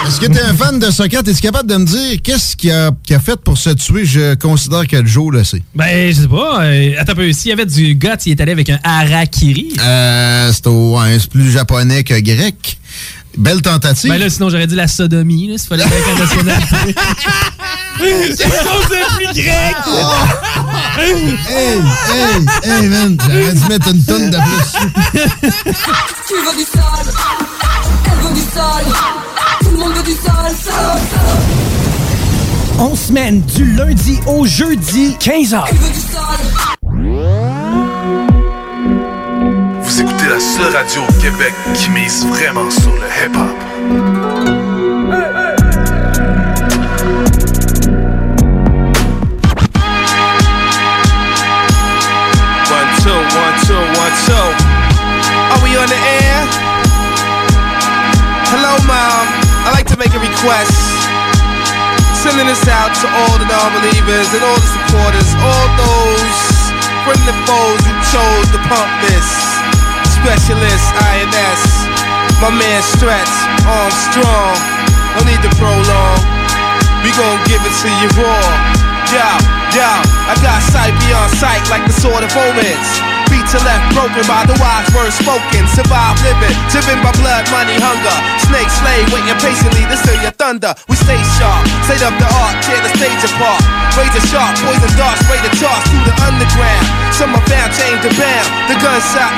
Est-ce que tu es un fan de Socrate? Es-tu capable de me dire qu'est-ce qu'il a, a fait pour se tuer? Je considère que Joe le sait. Ben, je sais pas. euh, attends un peu. S'il y avait du guts, il est allé avec un harakiri. Euh, c'est au- ouais, c'est plus japonais que grec. Belle tentative. Ben là, sinon, j'aurais dit la sodomie, là, s'il fallait nationalité. *laughs* C'est plus grec! hey, hey, hey, man, j'aurais dû mettre une tonne de plus. Tu veux du sale, elle veut du sale, tout le monde veut du sale, On semaine du lundi au jeudi, 15h. Vous écoutez la seule radio au Québec qui mise vraiment sur le hip-hop. One, two, one, two, one, two. Are we on the air? Hello, Mom. I'd like to make a request. Sending this out to all the non-believers and all the supporters, all those friendly foes who chose to pump this. Specialist INS, my man Stretch, Armstrong. No need to prolong. We gon' give it to you raw. Yo, yo, I got sight beyond sight like the sword of omens. Feet to left broken by the wise words spoken. Survive living, driven by blood, money, hunger. Snake slave, waiting patiently to steal your thunder. We stay sharp, state up the art, tear the stage apart. Razor sharp, poison darts, spray the charts through the underground. Some are the band, the gunshot.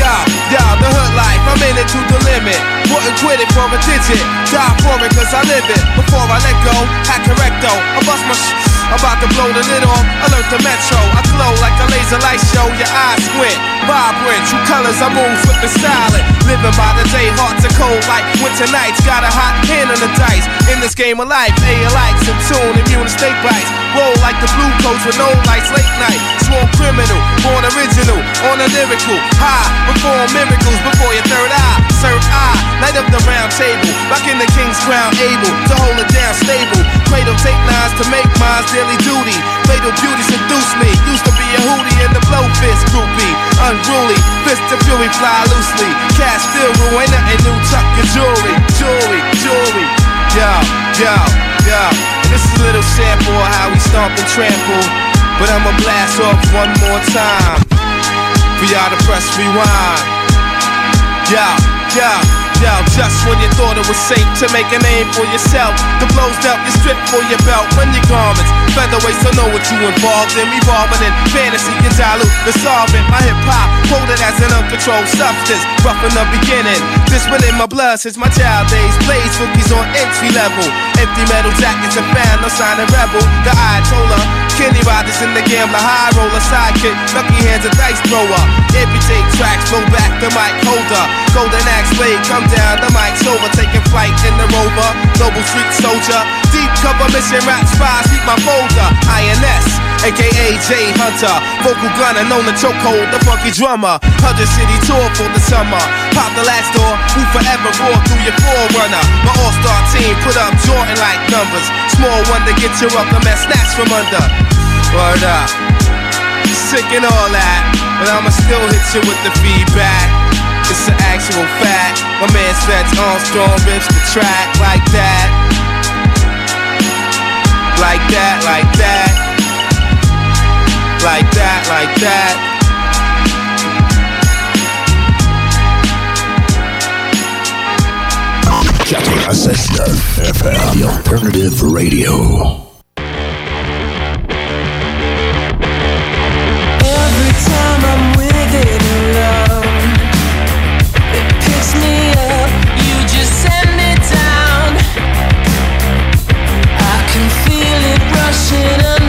Yo, yo, the hood life, I'm in it to the limit. Wouldn't quit it for a digit. Die for it cause I live it. Before I let go, hack correcto. I bust my sh- about to blow the lid off. Alert the metro. I glow like a laser light show. Your eyes squint. Vibrant, true colors, I move flipping silent. Living by the day, hearts are cold like winter nights. Got a hot hand on the dice. In this game of life, A likes in tune, immune to snake bites. Roll like the blue coats with no lights, late night. Sworn criminal, born original, on a lyrical. High, perform miracles before your third eye. Serve eye, light up the round table. Back in the king's crown, able to hold it down stable. Cradle take lines to make mine's daily duty. Fatal beauty seduce me. Used to be a hootie in the blow fist groupie. Unruly, fist of fury fly loosely. Cast still rule, ain't nothing new. Tuck your jewelry, jewelry, jewelry. Yo, yo, yo. And this is a little sample of how we stomp and trample. But I'ma blast off one more time. For y'all to press rewind. Yo, yo, yo, just when you thought it was safe to make a name for yourself, the blows dealt you strip for your belt, run your garments, featherweights don't know what you involved in, revolving in fantasy, you dilute the solvent. My hip hop, quoted as an uncontrolled substance, rough in the beginning. This within my blood since my child days, plays cookies on entry level. Empty metal jackets and found no sign of rebel. The Ayatollah, Kenny Rogers in the game, gambler, high roller sidekick, lucky hands a dice thrower. Amputate tracks, blow back the mic holder. Golden axe blade, come down, the mic's over, taking flight in the rover. Global street soldier, deep cover mission, rap spies, keep my folder. INS, aka J Hunter, vocal gunner, known to chokehold, the funky drummer. Hundred city tour for the summer. Pop the last door, who forever roar through your forerunner. My all-star team put up Jordan like numbers. Small one to get you up the mess snatched from under. Word up. Sick and all that, but I'ma still hit you with the feedback. It's an actual fact. My man Sets Armstrong rips the track like that. Like that, like that. Like that, like that. FM, the alternative radio. Every time I'm with it alone, it picks me up. You just send it down. I can feel it rushing under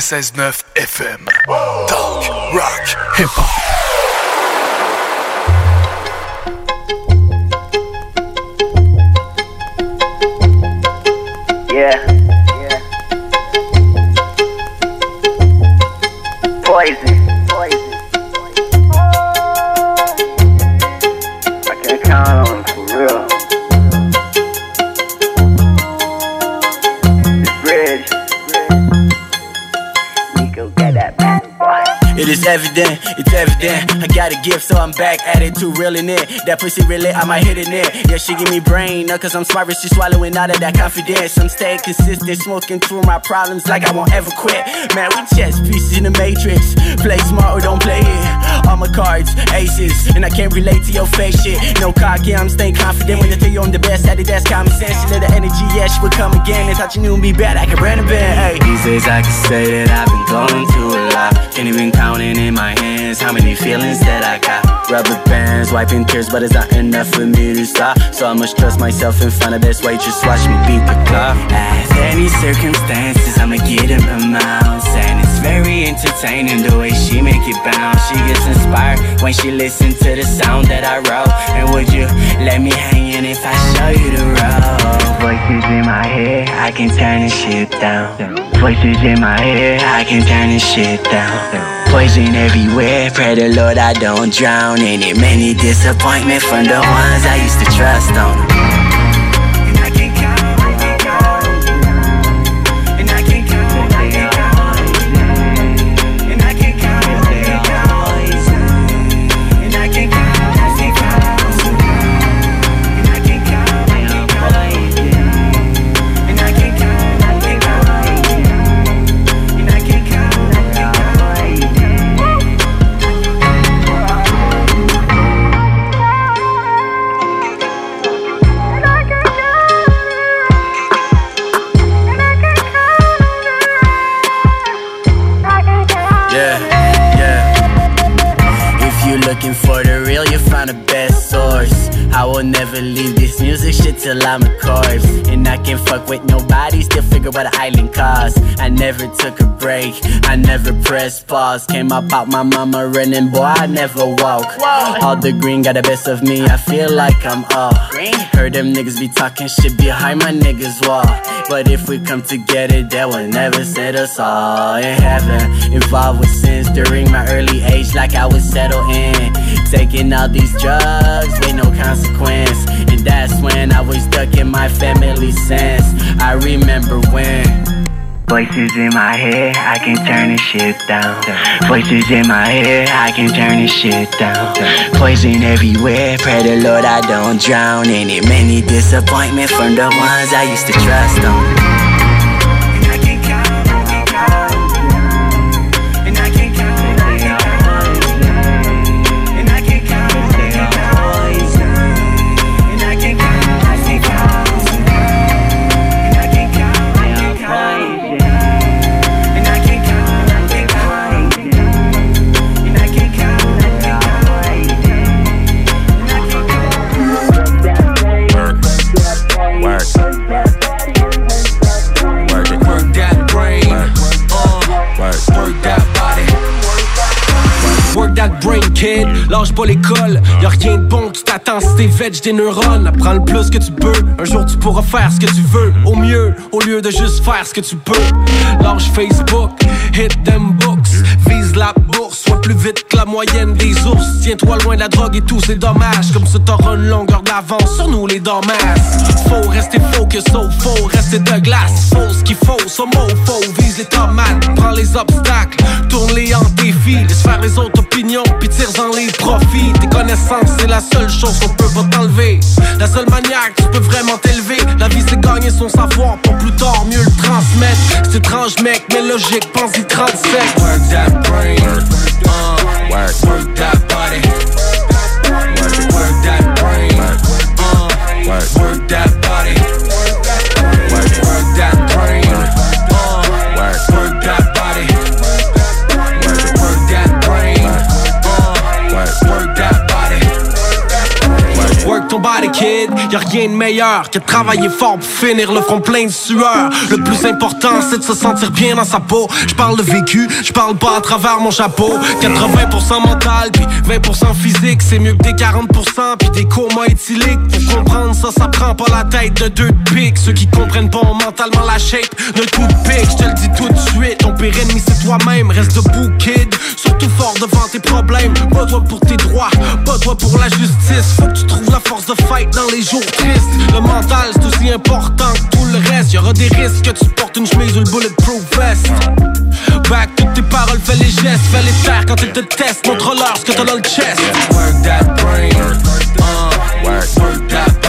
96.9 gift, so I'm back at it too, reeling it. That pussy really, I might hit it in. Yeah, she give me brain, not cause I'm smart, she swallowing out of that confidence. I'm staying consistent, smoking through my problems like I won't ever quit. Man, we chess pieces in the matrix. Play smart or don't play it. All my cards, aces, and I can't relate to your fake shit. No cocky, I'm staying confident when I tell you I'm the best at it. That's common sense. She let the energy, yeah, she would come again. They thought you knew me bad, I could run a band. Hey, these days I can say that I've been going through Can't even counting in my hands how many feelings that I got. Rubber bands, wiping tears, but it's not enough for me to stop. So I must trust myself in front of this. Just watch me beat the clock. As any circumstances, I'ma get in my mouth. And it's very entertaining the way she make it bounce. She gets inspired when she listen to the sound that I wrote. And would you let me hang in if I show you the road? Voices in my head, I can turn this shit down. Voices in my head, I can turn this shit down. Poison everywhere, pray the Lord I don't drown in it. Many disappointment from the ones I used to trust on. Till I'm a corpse. And I can't fuck with nobody, still figure what an island costs. I never took a break, I never pressed pause. Came up out my mama running, boy, I never walk. All the green got the best of me, I feel like I'm off. Heard them niggas be talking shit behind my niggas' wall. But if we come together, that will never set us all in heaven. Involved with sins during my early age, like I was settled in. Taking all these drugs with no consequence. And that's when I was stuck in my family sense. I remember when. Voices in my head, I can turn this shit down. Voices in my head, I can turn this shit down. Poison everywhere, pray the Lord I don't drown in it. Many disappointments from the ones I used to trust on. Lâche pas l'école, y'a rien de bon, tu t'attends si t'es des neurones, apprends le plus que tu peux, un jour tu pourras faire ce que tu veux, au mieux, au lieu de juste faire ce que tu peux. Lâche Facebook, hit them books, la bourse, sois plus vite que la moyenne des ours, tiens-toi loin de la drogue et tout c'est dommage, comme ça t'auras une longueur d'avance sur nous les dommages. Faut rester focus, so faux, rester de glace, faut ce qu'il faut, so mot faux, vise les tomates, prends les obstacles, tourne-les en défi, laisse faire les autres opinions, puis tire-en les profits. Tes connaissances, c'est la seule chose qu'on peut pas t'enlever. La seule manière que tu peux vraiment t'élever, la vie c'est gagner son savoir pour plus tard mieux le transmettre. C'est étrange, mec, mais logique, pense-y 37. Work that brain, uh, work, work that body. Work, work that brain, uh, work, work that Y a rien de meilleur que de travailler fort pour finir le front plein de sueur. Le plus important, c'est de se sentir bien dans sa peau. Je parle de vécu, je parle pas à travers mon chapeau. 80% mental, puis 20% physique. C'est mieux que des 40%, puis des comas éthyliques. Pour comprendre ça, ça prend pas la tête de deux de pique. Ceux qui comprennent pas mentalement la shape d'un coup de pique. Je te le dis tout de suite, ton pire ennemi c'est toi-même. Reste debout, kid. Surtout fort devant tes problèmes. Pas toi pour tes droits, pas toi pour la justice. Faut que tu trouves la force de fight dans les jours Le mental c'est aussi important que tout le reste. Y'aura des risques que tu portes une chemise ou le bulletproof vest. Back toutes tes paroles, fais les gestes, fais les taire quand ils te testent. Montre-leur ce que t'as dans le chest. Work that brain, uh, work that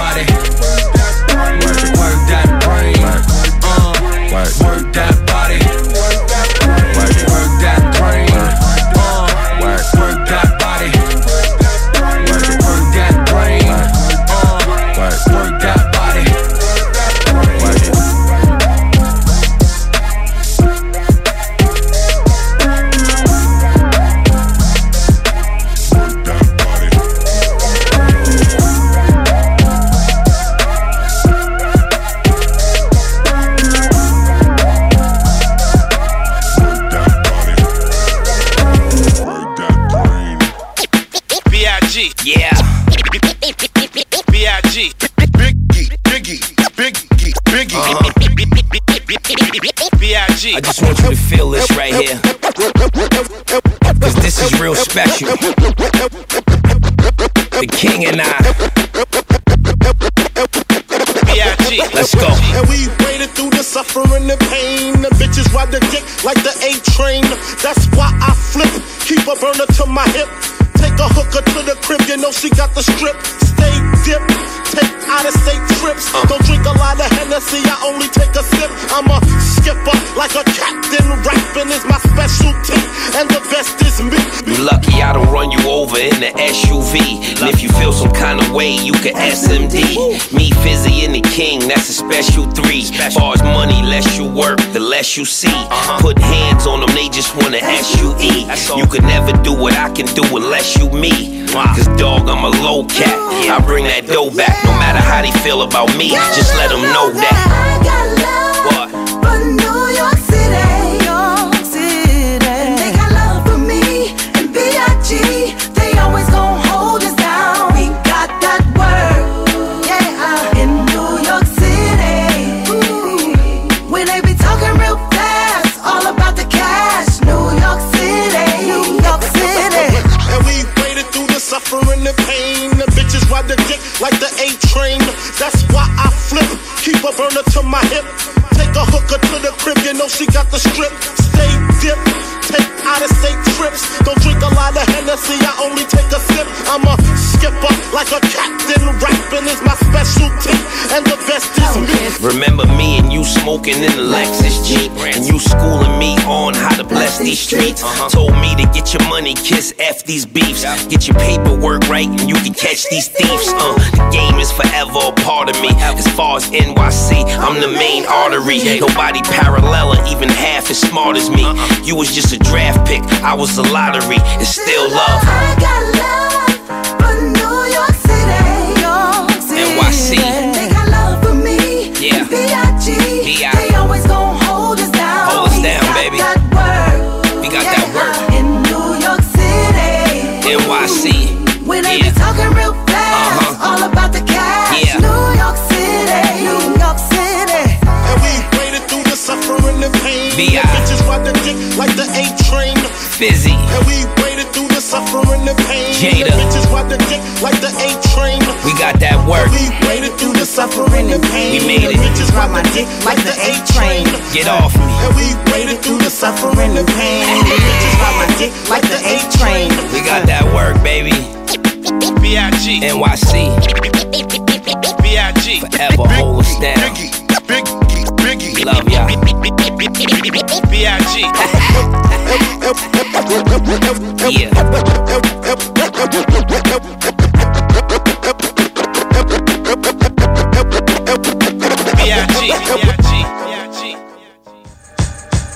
I just want you to feel this right here. Cause this is real special. The king and I. Let's go. And we waited through the suffering and pain. The bitches ride the dick like the A train. That's why I flip. Keep a burner to my hip. Take a hooker to the crib, you know she got the strip. Stay dip, take out of state trips. Uh. Don't drink a lot of Hennessy, I only take a sip. I'm a skipper, like a captain. Rapping is my specialty, and the best is me. You lucky I don't run you over in the SUV. And if you feel some kind of way, you can SMD. Me, Fizzy, and the King, that's a special three. Far as money, less you work, the less you see. Uh-huh. Put hands on them, they just wanna SUE. You could never do what I can do unless you me. Cause dog, I'm a low cat. I bring that dough back, no matter how they feel about me. Just let them know that. What? Ride the dick like the A train. That's why I flip. Keep a burner to my hip. Take a hooker to the crib, you know she got the strip. Stay dip. Take out of state trips. Don't drink a lot of Hennessy, I only take a sip. I'm a skipper like a captain. Rapping is my specialty, and the best is me. Remember me you smoking in the Lexus Jeep. And you schooling me on how to bless these streets. Told me to get your money, kiss F these beefs. Get your paperwork right and you can catch these thieves. Uh, The game is forever a part of me. As far as NYC, I'm the main artery. Nobody parallel or even half as smart as me. You was just a draft pick, I was a lottery. It's still love. I got love for New York City, York City. NYC. Fizzy And we waited through the suffering and pain. Jada. The bitches ride the dick like the A train. We got that work We waited through the suffering and pain. We made The it. bitches ride my dick like the A train. Get off me And we waited through the suffering and pain. The bitches ride my dick like the A train. We got that work, baby B.I.G. NYC B.I.G. Forever hold us down Biggie, Biggie, Biggie. Love y'all B.I.G. *laughs*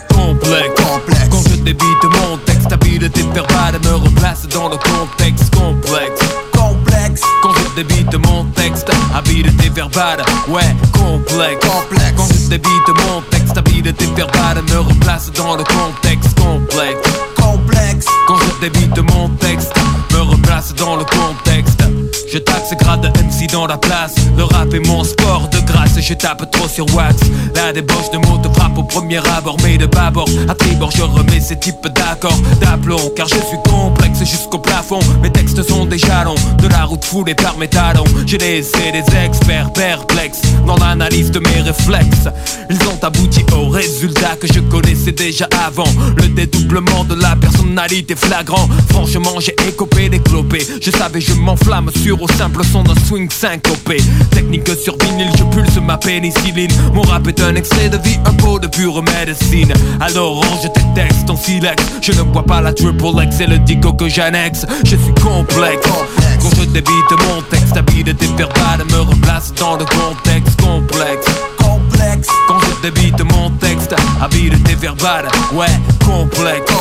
Complexe. Débite mon texte, me replace dans le complexe. Complexe. Débite mon texte, habileté verbale, ouais, complexe. Quand je débite mon texte, habileté verbale, me replace dans le contexte complexe. Complexe. Quand je débite mon texte, me replace dans le contexte. Je tape ce grade de MC dans la place. Le rap est mon sport de grâce Je tape trop sur wax La débauche de mots te frappe au premier abord Mais de bâbord. À tribord je remets ces types d'accords. D'aplomb car je suis complexe jusqu'au plafond. Mes textes sont des jalons De la route foulée par mes talons. J'ai laissé des experts perplexes Dans l'analyse de mes réflexes. Ils ont abouti au résultat que je connaissais déjà avant. Le dédoublement de la personnalité flagrant. Franchement j'ai écopé des clopés Je savais je m'enflamme sur au simple son d'un swing syncopé. Technique sur vinyle, je pulse ma pénicilline. Mon rap est un extrait de vie, un pot de pure médecine. Alors range tes textes en silex. Je ne bois pas la triple X et le dico que j'annexe. Je suis complexe. Quand je débite mon texte, habileté verbale me replace dans le contexte complexe. Complexe. Quand débite mon texte, habileté verbale, ouais, complexe.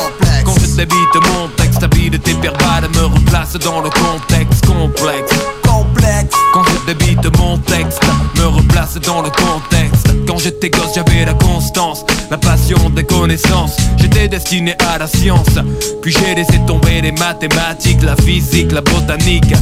Quand je débite mon texte, habileté verbale me replace dans le contexte complexe. Complexe. Quand je débite mon texte, me replace dans le contexte Quand j'étais gosse, j'avais la constance, la passion des connaissances. J'étais destiné à la science, puis j'ai laissé tomber les mathématiques, la physique, la botanique.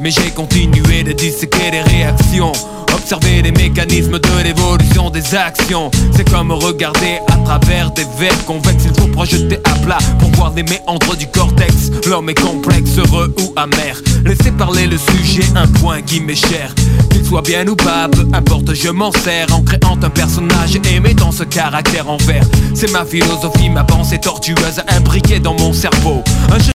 Mais j'ai continué de disséquer les réactions Observer les mécanismes de l'évolution des actions. C'est comme regarder à travers des verres convexes. Il faut projeter à plat pour voir les méandres du cortex. L'homme est complexe, heureux ou amer. Laissez parler le sujet, un point qui m'est cher. Qu'il soit bien ou pas, peu importe je m'en sers. En créant un personnage et mettant ce caractère en C'est ma philosophie, ma pensée tortueuse imbriquée dans mon cerveau